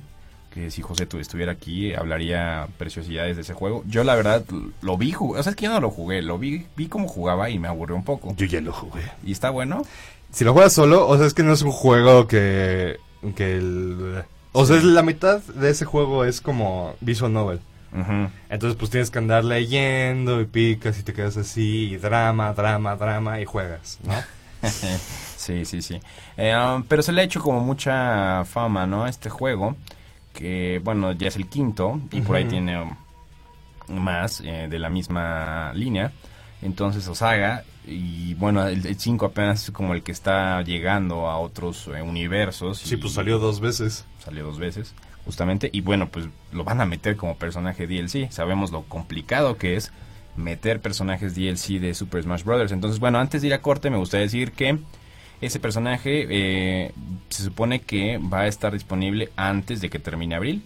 que si José tú estuviera aquí, hablaría preciosidades de ese juego. Yo la verdad lo vi jugar, o sea, es que yo no lo jugué, lo vi, vi cómo jugaba y me aburrió un poco. Yo ya lo jugué. ¿Y está bueno? Si lo juegas solo, o sea, es que no es un juego que que el o sea, es la mitad de ese juego es como visual novel. Entonces, pues tienes que andar leyendo y picas y te quedas así, y drama, drama, drama y juegas, ¿no? sí, sí, sí. Eh, um, pero se le ha hecho como mucha fama, ¿no? a Este juego, que bueno, ya es el quinto y por ahí tiene más eh, de la misma línea. Entonces, Osaga, y bueno, el 5 apenas es como el que está llegando a otros eh, universos. Sí, y pues salió dos veces. Salió dos veces, justamente. Y bueno, pues lo van a meter como personaje DLC. Sabemos lo complicado que es meter personajes DLC de Super Smash Bros. Entonces, bueno, antes de ir a corte, me gustaría decir que ese personaje eh, se supone que va a estar disponible antes de que termine abril.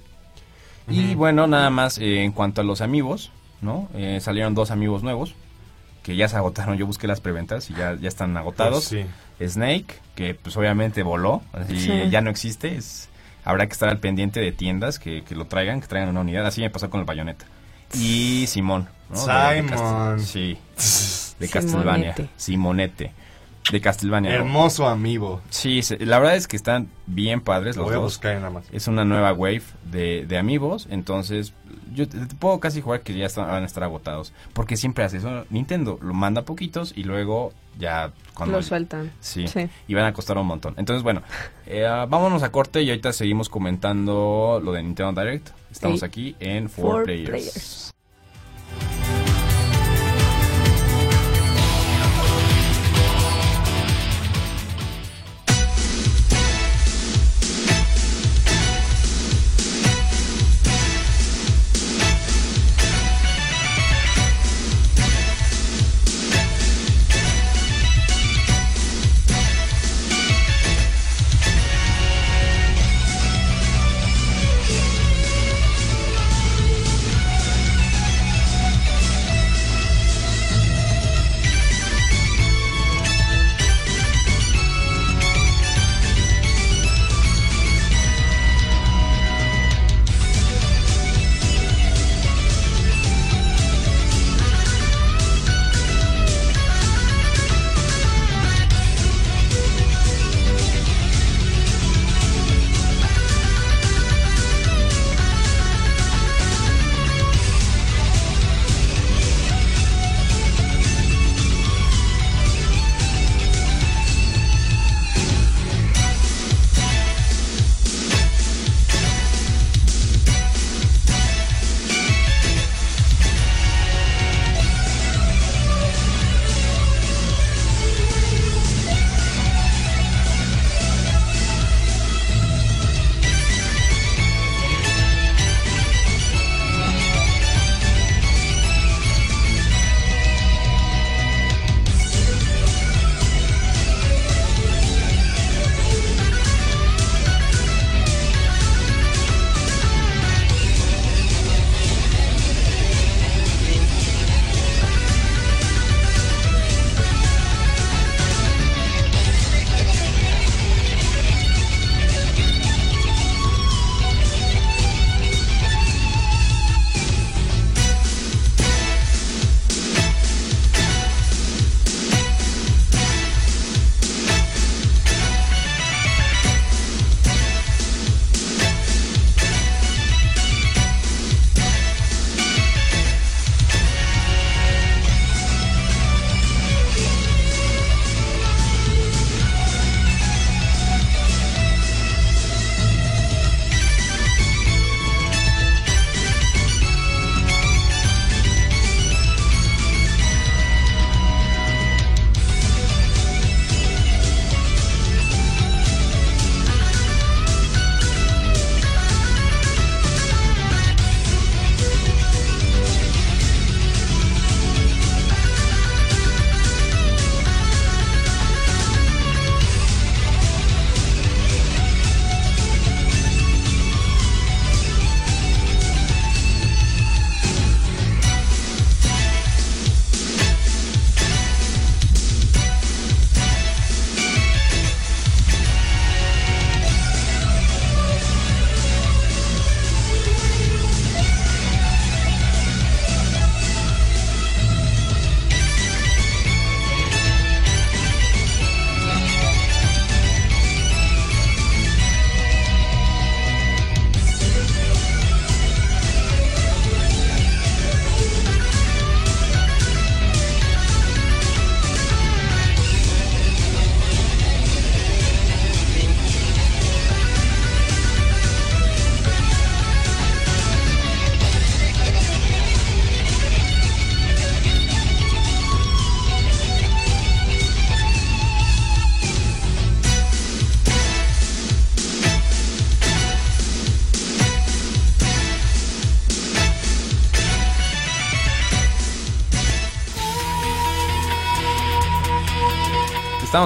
Y bueno, nada más eh, en cuanto a los amigos, ¿no? Eh, salieron dos amigos nuevos que ya se agotaron. Yo busqué las preventas y ya, ya están agotados. Pues sí. Snake, que pues obviamente voló, así Sí. ya no existe, es, habrá que estar al pendiente de tiendas que, que lo traigan, que traigan una unidad, así me pasó con el bayoneta. Y Simón, ¿no? De- de Simon. Sí, de Castlevania. Simonete. De Castlevania. Hermoso amigo. Sí, se- la verdad es que están bien padres Lo los voy a dos. buscar en Amazon. Es una nueva wave de, de amigos, entonces yo te, te puedo casi jugar que ya están- van a estar agotados. Porque siempre hace eso. Nintendo lo manda poquitos y luego ya cuando... lo sueltan. Sí, Sí. y van a costar un montón. Entonces, bueno, eh, vámonos a corte y ahorita seguimos comentando lo de Nintendo Direct. Estamos Sí. aquí en Four Four Players. Players.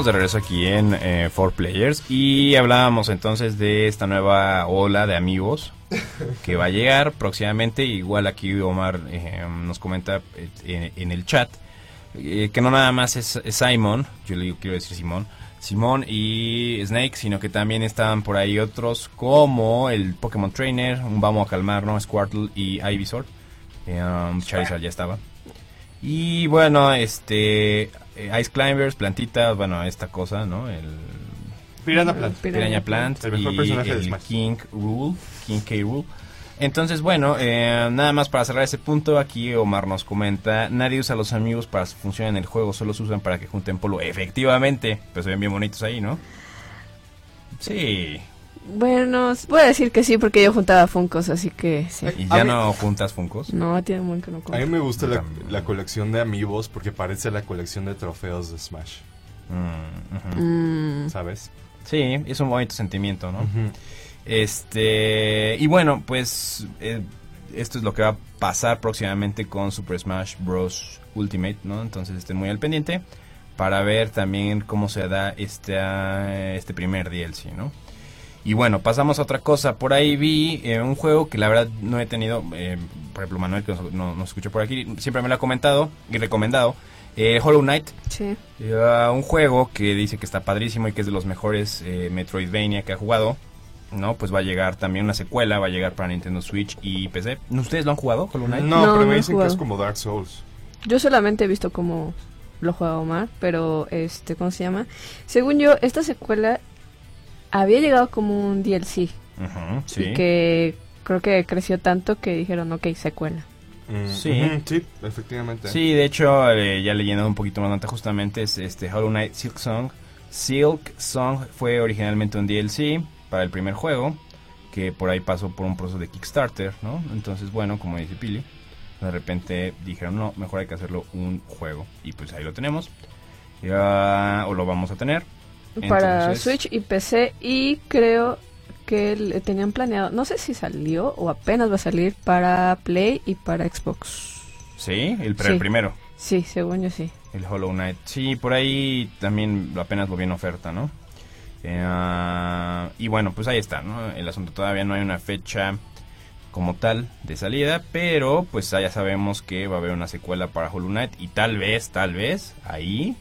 De regreso aquí en eh, Four Players y hablábamos entonces de esta nueva ola de amigos que va a llegar próximamente. Igual aquí Omar eh, nos comenta eh, en, el chat eh, que no nada más es, Simon, yo le quiero decir Simón, Simón y Snake, sino que también estaban por ahí otros como el Pokémon Trainer, un Vamos a Calmar, ¿no? Squirtle y Ivysaur. Um, Charizard ya estaba. Y bueno, este eh, Ice Climbers, plantitas, bueno, esta cosa, ¿no? El Piranha Plant. Piranha Plant El mejor y personaje de el Smash. King Rule, King K. Rule. Entonces, bueno, eh, nada más para cerrar ese punto, aquí Omar nos comenta, nadie usa a los amigos para que funcionen en el juego, solo se usan para que junten polo. Efectivamente, pues se ven bien bonitos ahí, ¿no? Sí, Bueno, voy a decir que sí porque yo juntaba Funkos, así que sí. y ya mí- no juntas funcos. No, tiene buen que no A mí compro. me gusta la, colección de amigos porque parece la colección de trofeos de Smash, Mm. Mm, ¿sabes? Sí, es un bonito sentimiento, ¿no? Este, y bueno, pues eh, esto es lo que va a pasar próximamente con Super Smash Bros. Ultimate, ¿no? Entonces estén muy al pendiente para ver también cómo se da este, este primer DLC, ¿no? Y bueno, pasamos a otra cosa. Por ahí vi eh, un juego que la verdad no he tenido, eh, por ejemplo Manuel que nos, no- nos escuchó por aquí, siempre me lo ha comentado y recomendado. eh, Hollow Knight, sí. eh, un juego que dice que está padrísimo y que es de los mejores eh, Metroidvania que ha jugado. No, pues va a llegar también una secuela, va a llegar para Nintendo Switch y PC. ¿Ustedes lo han jugado, Hollow Knight? No, No, pero no me dicen que es como Dark Souls. Yo solamente he visto cómo lo juega Omar, pero este, ¿cómo se llama? Según yo, esta secuela había llegado como un DLC Ujú, sí. y que creo que creció tanto que dijeron, ok, secuela. Mm, Sí. sí, efectivamente. Sí, de hecho, eh, ya leyendo un poquito más nota justamente, es este Hollow Knight Silk Song. Silk Song fue originalmente un DLC para el primer juego, que por ahí pasó por un proceso de Kickstarter, ¿no? Entonces, bueno, como dice Pili, de repente dijeron, no, mejor hay que hacerlo un juego. Y pues ahí lo tenemos. Ya, o lo vamos a tener. Para Entonces- Switch y PC y creo que le tenían planeado, no sé si salió o apenas va a salir para Play y para Xbox. Sí, el, primero. Sí, según yo sí. El Hollow Knight. Sí, por ahí también apenas lo vi en oferta, ¿no? Eh, y bueno, pues ahí está, ¿no? El asunto todavía no hay una fecha como tal de salida, pero pues ya sabemos que va a haber una secuela para Hollow Knight y tal vez, tal vez, ahí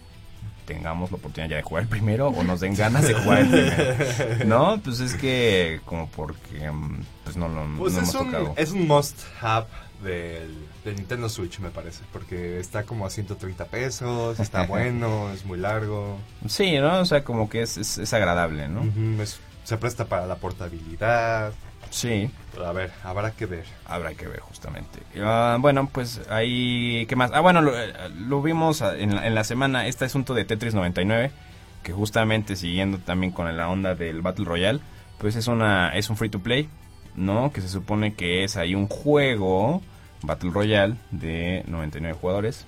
tengamos la oportunidad ya de jugar el primero o nos den ganas de jugar el primero. ¿No? Pues es que como porque mm, pues no lo Pues no es, hemos un, tocado. es un must have del, del Nintendo Switch, me parece. Porque está como a 130 pesos, está bueno, es muy largo. Sí, ¿no? O sea, como que es, es, es agradable, ¿no? Es- se presta para la portabilidad. Sí. Pero a ver, habrá que ver. Habrá que ver justamente. Ah, bueno, pues ahí, ¿qué más? Ah, bueno, lo, eh, lo vimos en la, en la semana, este asunto de Tetris 99, que justamente siguiendo también con la onda del Battle Royale, pues es una es un free to play, ¿no? Que se supone que es ahí un juego Battle Royale de 99 jugadores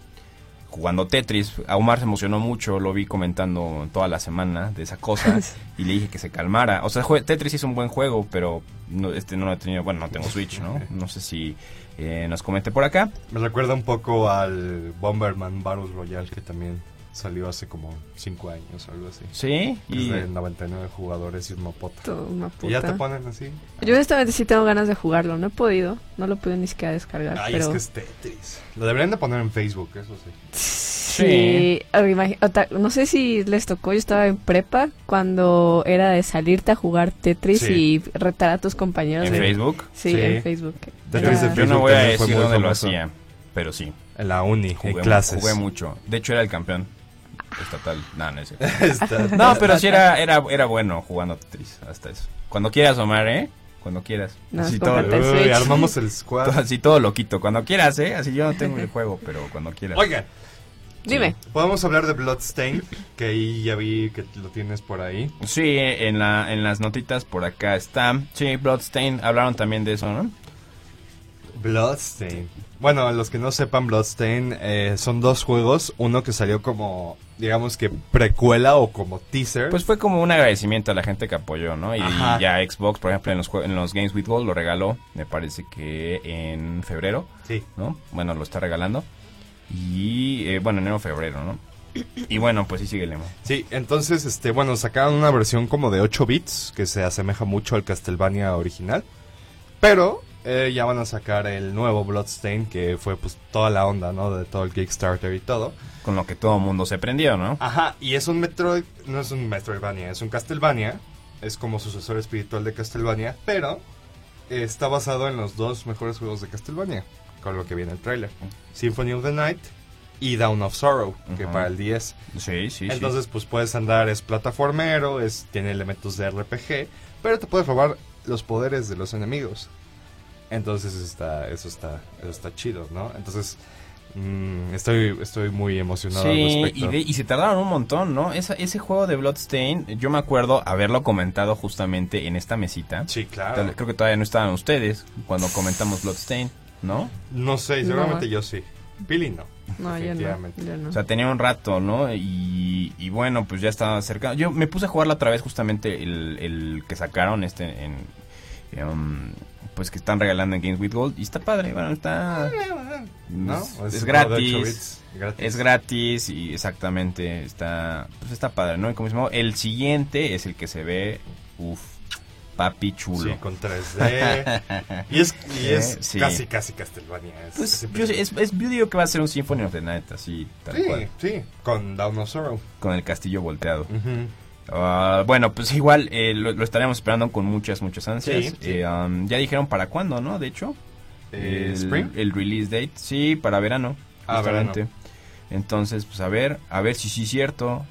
jugando Tetris. A Omar se emocionó mucho, lo vi comentando toda la semana de esa cosa y le dije que se calmara. O sea, Tetris es un buen juego, pero no, este no lo he tenido, bueno, no tengo Switch, ¿no? No sé si eh, nos comente por acá. Me recuerda un poco al Bomberman Battle Royale que también salió hace como 5 años o algo así. Sí, Es y de 99 jugadores y. Todo una Y ya te ponen así. Yo honestamente sí tengo ganas de jugarlo, no he podido, no lo pude ni siquiera descargar, Ay, pero es que es Tetris. Lo deberían de poner en Facebook, eso sí. sí, ta- no sé si les tocó, yo estaba en prepa cuando era de salirte a jugar Tetris Sí. y retar a tus compañeros en de- Facebook. Sí, Sí. en Facebook. Tetris de Era- Yo no Facebook voy a decir dónde lo hacía, pero sí. En la uni, Jugué, en clases. jugué mucho. De hecho, era el campeón estatal. No, no es cierto. No, pero sí era, era, era bueno jugando Tetris, hasta eso. Cuando quieras, Omar, ¿eh? Cuando quieras. No, así, todo, Uy, armamos el squad. todo- así todo loquito. Cuando quieras, ¿eh? Así yo no tengo el juego, pero cuando quieras. Oigan, Dime. podemos hablar de Bloodstain, que ahí ya vi que lo tienes por ahí. Sí, en, la, en las notitas por acá está. Sí, Bloodstain, hablaron también de eso, ¿no? Bloodstain. Bueno, los que no sepan, Bloodstain eh, son dos juegos. Uno que salió como, digamos que precuela o como teaser. Pues fue como un agradecimiento a la gente que apoyó, ¿no? Y ya Xbox, por ejemplo, en los, en los Games with Gold lo regaló, me parece que en febrero, sí. ¿no? Bueno, lo está regalando. Y, eh, bueno, enero, febrero, ¿no? Y bueno, pues sí, sigue Lemo. Sí, entonces, este, bueno, sacaron una versión como de 8 bits que se asemeja mucho al Castlevania original. Pero eh, ya van a sacar el nuevo Bloodstain, que fue pues toda la onda, ¿no? De todo el Kickstarter y todo. Con lo que todo el mundo se prendió, ¿no? Ajá, y es un Metroid, no es un Metroidvania, es un Castlevania. Es como sucesor espiritual de Castlevania, pero eh, está basado en los dos mejores juegos de Castlevania, con lo que viene el tráiler. Symphony of the Night y Down of Sorrow, que para el 10. Sí, sí, Entonces, pues puedes andar, es plataformero, es, tiene elementos de RPG, pero te puedes robar los poderes de los enemigos. Entonces está, eso está, eso está chido, ¿no? Entonces, mm, estoy, estoy muy sí. emocionado al respecto. y, de- y se tardaron un montón, ¿no? Esa- ese juego de Bloodstain, yo me acuerdo haberlo comentado justamente en esta mesita. Sí, claro. Creo que todavía no estaban ustedes cuando comentamos Bloodstain, ¿no? No sé, No. seguramente yo sí. Billy no. No, yo no. O sea, tenía un rato, ¿no? Y, y bueno, pues ya estaba cerca. Yo me puse a jugarla otra vez justamente el, el que sacaron este en... em, pues que están regalando en Games with Gold. Y está padre, bueno, está... ¿No? Es, Es es gratis. bits, gratis. Es gratis y exactamente está... Pues está padre, ¿no? Y como decimos, el siguiente es el que se ve... Uf, papi chulo. Sí, con 3D. y es, y es Sí. casi, casi Castlevania. Es, Pues es yo, es, yo digo que va a ser un Symphony of the Night, así, tal Sí, cual. sí, con Down of Sorrow. Con el castillo volteado. Ujú. Ah, bueno, pues igual eh, lo, lo estaremos esperando con muchas, muchas ansias. Sí, sí. Eh, um, ya dijeron para cuándo, ¿no? De hecho, Eh, el, ¿Spring? el release date, sí, para verano. Ah. Entonces, pues a ver, a ver si sí es cierto.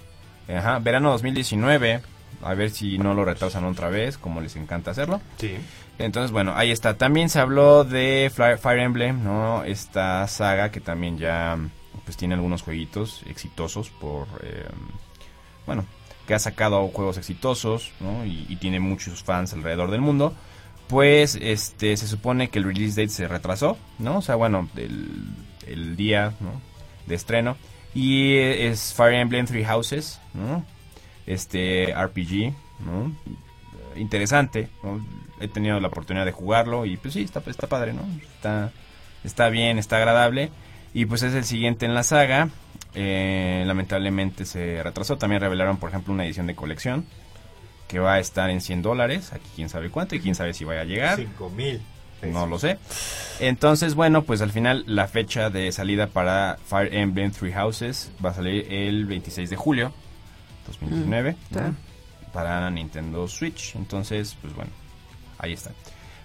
Ajá, verano 2019. A ver si no lo retrasan otra vez, como les encanta hacerlo. Sí. Entonces, bueno, ahí está. También se habló de Fire Emblem, ¿no? Esta saga que también ya, pues tiene algunos jueguitos exitosos por, eh, bueno, que ha sacado juegos exitosos, ¿no? Y, tiene muchos fans alrededor del mundo. Pues, este, se supone que el release date se retrasó, ¿no? O sea, bueno, el, el día. De estreno. Y es Fire Emblem Three Houses, ¿no? Este RPG, ¿no? interesante. He tenido la oportunidad de jugarlo y pues sí, está, está padre, ¿no? Está, está bien, está agradable. Y pues es el siguiente en la saga. Eh, lamentablemente se retrasó. También revelaron, por ejemplo, una edición de colección que va a estar en 100 dólares. Aquí quién sabe cuánto y quién sabe si vaya a llegar. 5 mil. No lo sé. Entonces, bueno, pues al final la fecha de salida para Fire Emblem Three Houses va a salir el 26 de julio 2019 Mm, ¿no? para Nintendo Switch. Entonces, pues bueno, ahí está.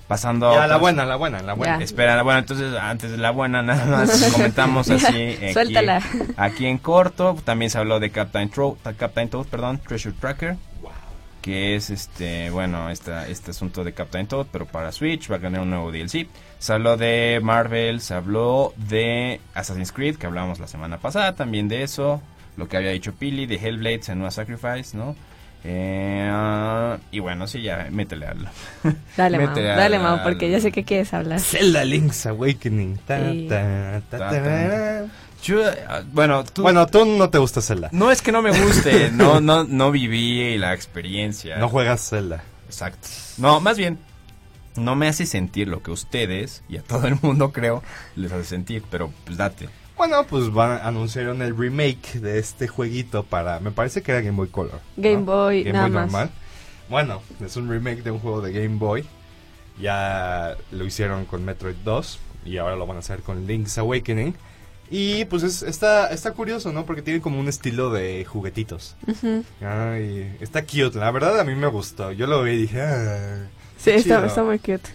Pasando Ya, a la buena, la buena, la buena. Ya. Espera, bueno, entonces antes de la buena nada más comentamos así aquí, Suéltala. aquí en corto, también se habló de Captain Toad, Captain Toad, perdón, Treasure Tracker, que es este, bueno, esta, este asunto de Captain Toad, pero para Switch va a tener un nuevo DLC. Se habló de Marvel, se habló de Assassin's Creed, que hablábamos la semana pasada, también de eso, lo que había dicho Pili, de Hellblade, Senua Sacrifice, ¿no? Eh, y bueno, sí, ya, métele al... Dale, Mau, dale, al- Mau, porque ya sé que quieres hablar. Zelda Link's Awakening. Ta, Sí. ta, ta, Ta, ta, ta. Yo, ah, bueno, tú... Bueno, tú no te gusta Zelda. No es que no me guste, no, no, no viví la experiencia. No juegas Zelda. Exacto. No, más bien, no me hace sentir lo que ustedes y a todo el mundo creo les hace sentir, pero pues date. Bueno, pues van, anunciaron el remake de este jueguito para... Me parece que era Game Boy Color. ¿no? Game Boy, Game nada Boy más. normal. Bueno, es un remake de un juego de Game Boy. Ya lo hicieron con Metroid 2 y ahora lo van a hacer con Link's Awakening. Y pues es- está, está curioso, ¿no? Porque tiene como un estilo de juguetitos. Ujú. Ay, está cute. La verdad a mí me gustó. Yo lo vi y dije... "Ah". Sí, está, está muy cute.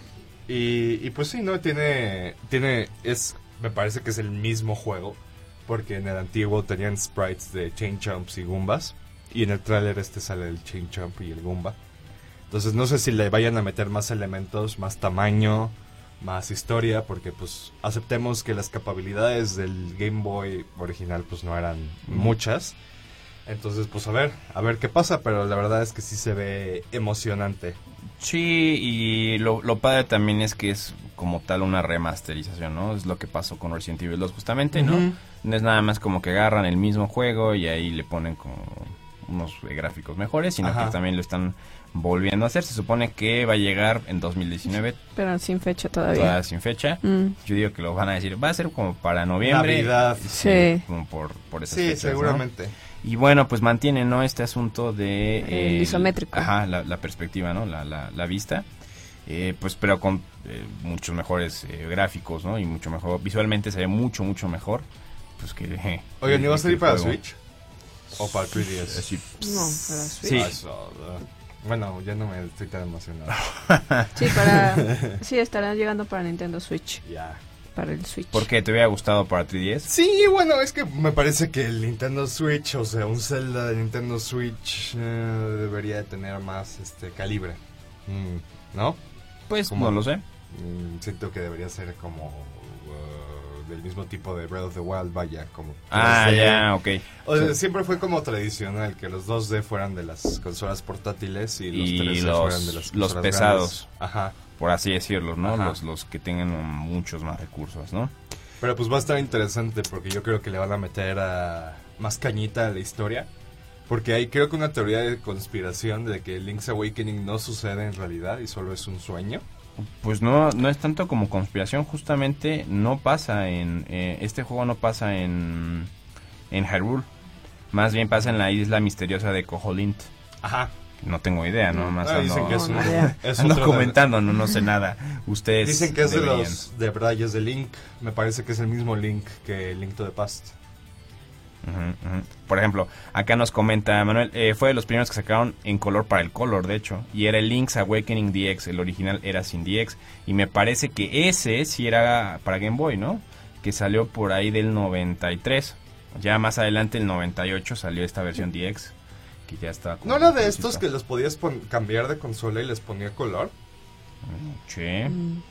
Y, y pues sí, ¿no? Tiene, tiene, es, me parece que es el mismo juego, porque en el antiguo tenían sprites de Chain Chomps y Goombas, y en el tráiler este sale el Chain Chomp y el Goomba. Entonces no sé si le vayan a meter más elementos, más tamaño, más historia, porque pues aceptemos que las capacidades del Game Boy original pues no eran muchas. Entonces pues a ver, a ver qué pasa, pero la verdad es que sí se ve emocionante. Sí, y lo, lo padre también es que es como tal una remasterización, ¿no? Es lo que pasó con Resident Evil 2 justamente, ¿no? No es nada más como que agarran el mismo juego y ahí le ponen como unos eh, gráficos mejores, sino Ajá. que también lo están volviendo a hacer. Se supone que va a llegar en 2019, Pero sin fecha todavía. todavía sin fecha. Mm, Yo digo que lo van a decir, va a ser como para noviembre. Navidad. Sí. Como por, por esas Sí, fechas, ¿no? seguramente. Y bueno, pues mantiene, ¿no? Este asunto de... El isométrico. Ajá, la, la perspectiva, ¿no? La, la, la vista. Eh, pues pero con eh, muchos mejores eh, gráficos, ¿no? Y mucho mejor, visualmente se ve mucho, mucho mejor. Pues que... eh, Oigan, ¿y va a salir para juego. Switch? ¿O para 3DS? Así, No, para Switch. Sí. Eso, bueno, ya no me estoy tan emocionado. Sí, para... sí, estará llegando para Nintendo Switch. ya. Para el Switch. ¿Por qué? ¿Te hubiera gustado para 3DS? Sí, bueno, es que me parece que el Nintendo Switch, o sea, un Zelda de Nintendo Switch eh, debería de tener más este calibre. Mm, ¿No? Pues ¿Cómo? no lo sé. Mm, siento que debería ser como uh, del mismo tipo de Breath of the Wild, vaya, como Ah, 3D. ya, ok. O sea, Sí. siempre fue como tradicional que los 2D fueran de las consolas portátiles y los Y 3D los- fueran de las los consolas pesados. grandes. Ajá. Por así decirlo, ¿no? Ajá. Los, los que tengan muchos más recursos, ¿no? Pero pues va a estar interesante porque yo creo que le van a meter a más cañita a la historia. Porque hay creo que una teoría de conspiración de que Link's Awakening no sucede en realidad y solo es un sueño. Pues no, no es tanto como conspiración, justamente no pasa en... eh, este juego no pasa en, en Hyrule. Más bien pasa en la isla misteriosa de Koholint. Ajá. No tengo idea, ¿no? Más Ah, dicen que es, no, un- es ando de- comentando, no, no sé nada. Ustedes Dicen que es de los de detalles de Link. Me parece que es el mismo Link que Link to the Past. Por ejemplo, acá nos comenta Manuel, eh, fue de los primeros que sacaron en color para el color, de hecho, y era el Link's Awakening DX, el original era sin DX, y me parece que ese sí era para Game Boy, ¿no? Que salió por ahí del 93. Ya más adelante, el 98, salió esta versión DX, que ya está... ¿No era de estos que los podías cambiar de consola y les ponía color? Sí. Mm,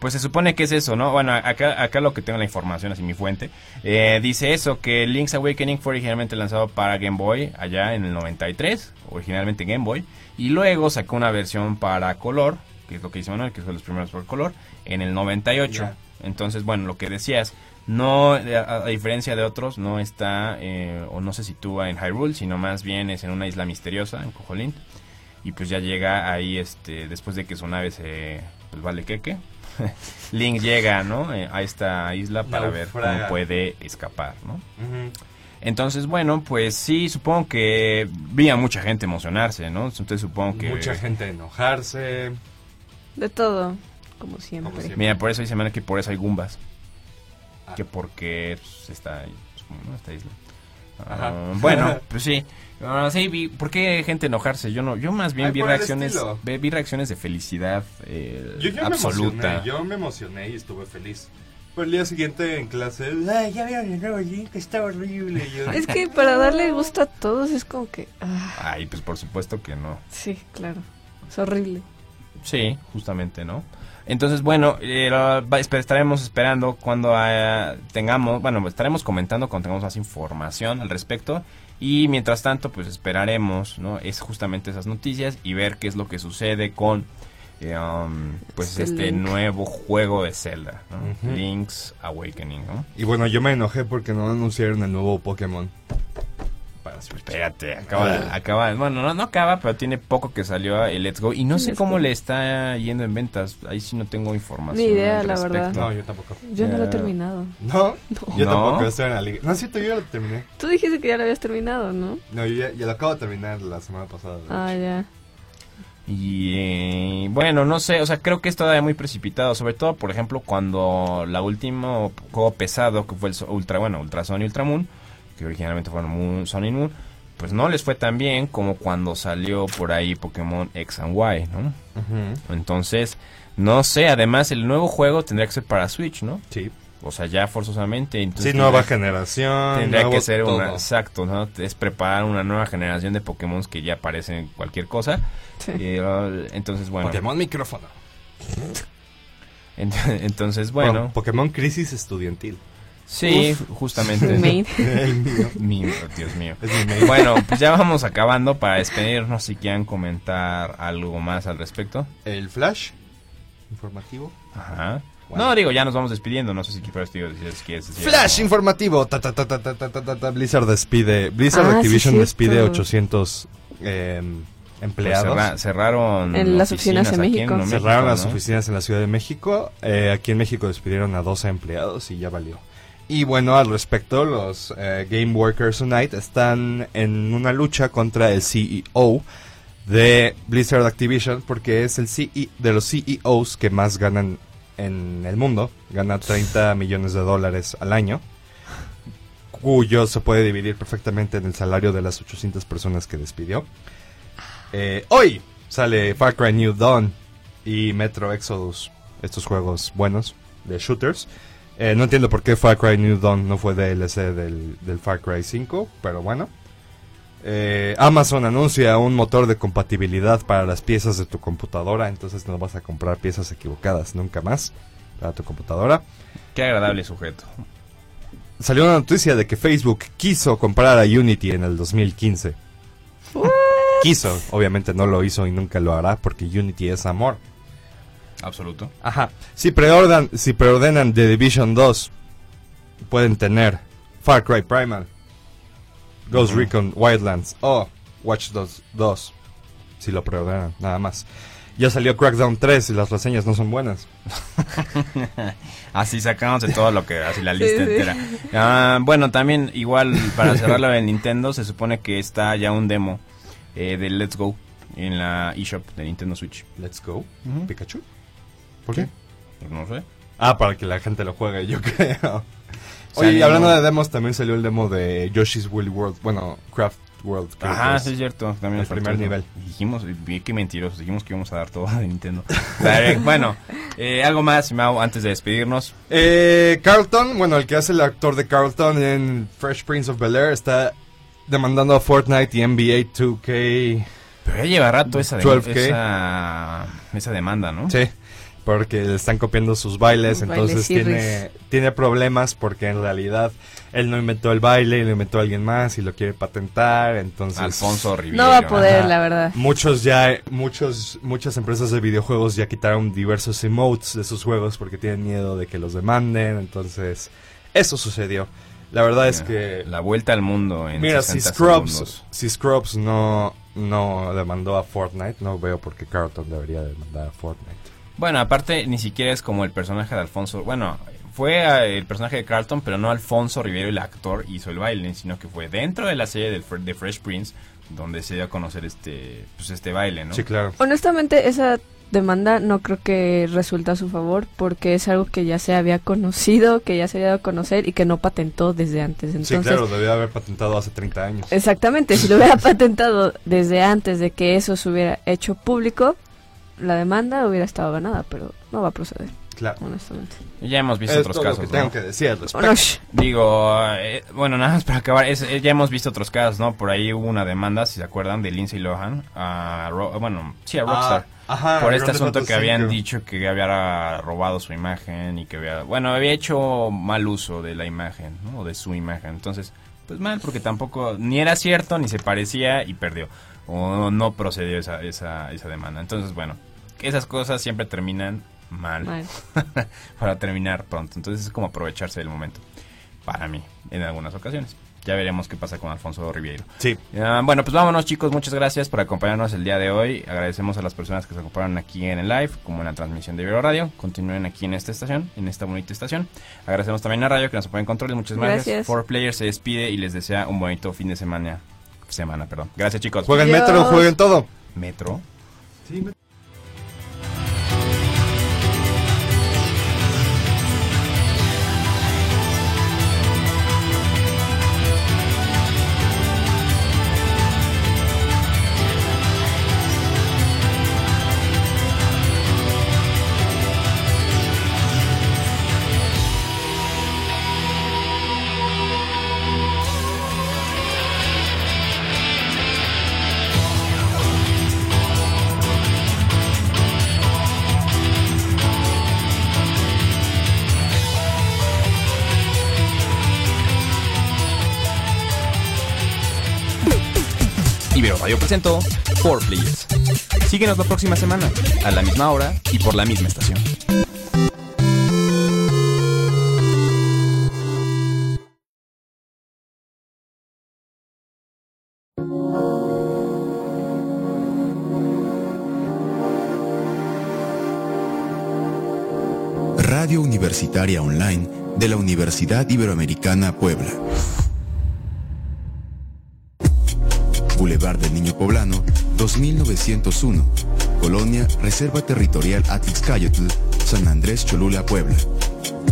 Pues se supone que es eso, ¿no? Bueno, acá, acá lo que tengo la información, así mi fuente, eh, dice eso, que Link's Awakening fue originalmente lanzado para Game Boy allá en el 93, originalmente Game Boy, y luego sacó una versión para color, que es lo que dice Manuel, que fue los primeros por color, en el 98. Ya. Entonces, bueno, lo que decías, no, a, a diferencia de otros, no está eh, o no se sitúa en Hyrule, sino más bien es en una isla misteriosa, en Koholint, y pues ya llega ahí, este, después de que su nave se, pues vale queque, Link llega, ¿no? Eh, a esta isla para ver cómo puede escapar, ¿no? Entonces, bueno, pues sí, supongo que vi a mucha gente emocionarse, ¿no? Entonces supongo que... Mucha gente enojarse. De todo, como siempre. Como siempre. Mira, por eso dice Manuel que por eso hay Gumbas. Ah. Que porque pues, está ahí, pues, esta isla. Ah, bueno, pues sí. Ah, sí, vi, ¿por qué gente enojarse? Yo no, yo más bien Ay, vi reacciones, vi, vi reacciones de felicidad eh, Yo absoluta. yo me emocioné y estuve feliz. Pero el día siguiente en clase, ay, ya vieron el nuevo Link, está horrible. Yo, Es que para darle gusto a todos es como que... ah, Ay, pues por supuesto que no. sí, claro. Es horrible. Sí, justamente, ¿no? Entonces, bueno, eh, estaremos esperando cuando haya- tengamos, bueno, estaremos comentando cuando tengamos más información al respecto. Y mientras tanto, pues esperaremos, ¿no? Es justamente esas noticias y ver qué es lo que sucede con, eh, um, pues, Este este Link. nuevo juego de Zelda. Link's Awakening, ¿no? Y bueno, yo me enojé porque no anunciaron el nuevo Pokémon. Para Switch. Espérate, acaba, acaba, bueno, no, no acaba, pero tiene poco que salió el Let's Go y no sé cómo le está yendo en ventas. Ahí sí no tengo información. Ni idea, al la verdad. No, yo tampoco. Yo no lo he terminado. No, yo No. tampoco estoy en la liga. No, es cierto, yo ya lo terminé. Tú dijiste que ya lo habías terminado, ¿no? No, yo ya, ya lo acabo de terminar la semana pasada. Ah, ya. Y eh, bueno, no sé, o sea, creo que es todavía muy precipitado, sobre todo, por ejemplo, cuando la último juego pesado, que fue el Ultra, bueno, Ultra Sun y Ultra Moon, que originalmente fueron Moon, Sun y Moon, pues no les fue tan bien como cuando salió por ahí Pokémon X and Y, ¿no? Entonces, no sé, además el nuevo juego tendría que ser para Switch, ¿no? Sí. O sea, ya forzosamente. Entonces Sí, nueva tendría- generación. Tendría que ser una, exacto, ¿no? Es preparar una nueva generación de Pokémon que ya aparecen cualquier cosa. Sí. Y, uh, entonces, bueno. Pokémon micrófono. Ent- Entonces, Bueno, bueno. Pokémon Crisis Estudiantil. Sí, justamente. Main. El mío. Mi- Dios mío. Es mi main. Bueno, pues ya vamos acabando para despedirnos. Si quieren comentar algo más al respecto. El Flash informativo. Ajá. No, digo, ya nos vamos despidiendo. No sé si quieres decir Flash informativo. Ta, ta, ta, ta, ta, ta, ta, ta, Blizzard despide. Blizzard Ah, sí, Activision cierto. despide 800 eh, Pues empleados. cerra- cerraron En las oficinas en aquí México. México, Cerraron las ¿no? oficinas en la Ciudad de México. Eh, aquí en México despidieron a 12 empleados y ya valió. Y bueno, al respecto, los eh, Game Workers Unite están en una lucha contra el CEO de Blizzard Activision porque es el CE de los CEOs que más ganan en el mundo. Gana 30 millones de dólares al año. Cuyo se puede dividir perfectamente en el salario de las 800 personas que despidió. Eh, hoy sale Far Cry New Dawn y Metro Exodus, estos juegos buenos de shooters. Eh, no entiendo por qué Far Cry New Dawn no fue DLC del, del Far Cry 5, pero bueno. Eh, Amazon anuncia un motor de compatibilidad para las piezas de tu computadora, entonces no vas a comprar piezas equivocadas nunca más para tu computadora. Qué agradable sujeto. Salió una noticia de que Facebook quiso comprar a Unity en el 2015. Quiso, obviamente no lo hizo y nunca lo hará porque Unity es amor. Absoluto. Ajá. Si preordenan, si preordenan The Division 2, pueden tener Far Cry Primal, Ghost. Recon Wildlands o Watch Dogs 2. Si lo preordenan, nada más. Ya salió Crackdown 3 y las reseñas no son buenas. Así sacamos de todo lo que, así la lista Sí, sí. entera. Ah, bueno, también igual para cerrarlo de Nintendo, se supone que está ya un demo eh, de Let's Go en la eShop de Nintendo Switch. Let's go. Pikachu. ¿Por qué? Pues no sé. Ah, para que la gente lo juegue, yo creo. Oye, y hablando de demos, también salió el demo de Yoshi's Woolly World. Bueno, Craft World. creo Ajá, que es. sí es cierto. También El primer eso. nivel. Dijimos, que mentirosos, dijimos que íbamos a dar todo de Nintendo. Pero, bueno, eh, algo más, Mau, antes de despedirnos. Eh, Carlton, bueno, el que hace el actor de Carlton en Fresh Prince of Bel Air está demandando a Fortnite y NBA 2K. Pero ya lleva rato esa, de- 12K. esa, esa demanda, ¿no? Sí, porque le están copiando sus bailes, entonces tiene, tiene problemas porque en realidad él no inventó el baile, lo inventó alguien más y lo quiere patentar, entonces... Alfonso Riviero. No va a poder, Ajá. la verdad. Muchos ya, muchos, muchas empresas de videojuegos ya quitaron diversos emotes de sus juegos porque tienen miedo de que los demanden, entonces eso sucedió. La verdad es que La vuelta al mundo en Mira, si 60 Scrubs, segundos. si Scrubs no, no demandó a Fortnite, no veo por qué Carlton debería demandar a Fortnite. Bueno, aparte, ni siquiera es como el personaje de Alfonso. Bueno, fue eh, el personaje de Carlton, pero no Alfonso Rivero, el actor, hizo el baile, sino que fue dentro de la serie del Fre- de Fresh Prince donde se dio a conocer este, pues este baile, ¿no? Sí, claro. Honestamente, esa demanda no creo que resulta a su favor porque es algo que ya se había conocido, que ya se había dado a conocer y que no patentó desde antes. Entonces, sí, claro, debió haber patentado hace 30 años. exactamente, si lo hubiera patentado desde antes de que eso se hubiera hecho público, la demanda hubiera estado ganada, pero no va a proceder, Claro. honestamente. Ya hemos visto Es otros todo lo casos, que tengo ¿no? que decir al respecto. Bueno, shh, Digo, eh, bueno, nada más para acabar, es- eh, ya hemos visto otros casos, ¿no? Por ahí hubo una demanda, si se acuerdan, de Lindsay Lohan, a Ro- bueno, sí, a Rockstar. Ah, ajá, por este asunto que habían 5. dicho que había robado su imagen y que había, bueno, había hecho mal uso de la imagen, ¿no? O de su imagen. Entonces, pues mal, porque tampoco, ni era cierto, ni se parecía y perdió. O no procedió esa, esa, esa demanda. Entonces, bueno, esas cosas siempre terminan mal, mal. para terminar pronto. Entonces es como aprovecharse del momento, para mí, en algunas ocasiones. Ya veremos qué pasa con Alfonso Ribeiro. Sí. Ah, bueno, pues vámonos chicos, muchas gracias por acompañarnos el día de hoy. Agradecemos a las personas que se acompañaron aquí en el live, como en la transmisión de Ibero Radio. Continúen aquí en esta estación, en esta bonita estación. Agradecemos también a Radio que nos apoya en controles, muchas gracias. Gracias. Four Players se despide y les desea un bonito fin de semana. Semana, perdón. Gracias chicos. Jueguen. Metro, jueguen todo. Metro. Sí, Ibero presentó 4 Players. Síguenos la próxima semana, a la misma hora y por la misma estación. Radio Universitaria Online de la Universidad Iberoamericana Puebla. Boulevard del Niño Poblano, 2901, Colonia Reserva Territorial Atlixcayotl, San Andrés Cholula, Puebla.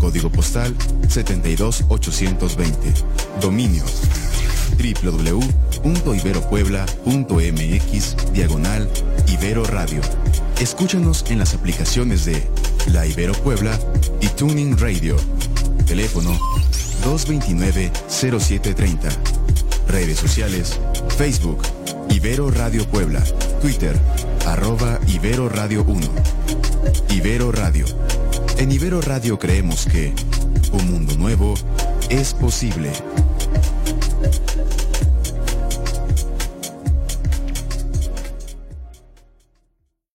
Código postal 72820. Dominio www.iberopuebla.mx diagonal Ibero Radio. Escúchanos en las aplicaciones de La Ibero Puebla y Tuning Radio. Teléfono 229-0730. Redes sociales, Facebook, Ibero Radio Puebla, Twitter, arroba Ibero Radio 1. Ibero Radio. En Ibero Radio creemos que un mundo nuevo es posible.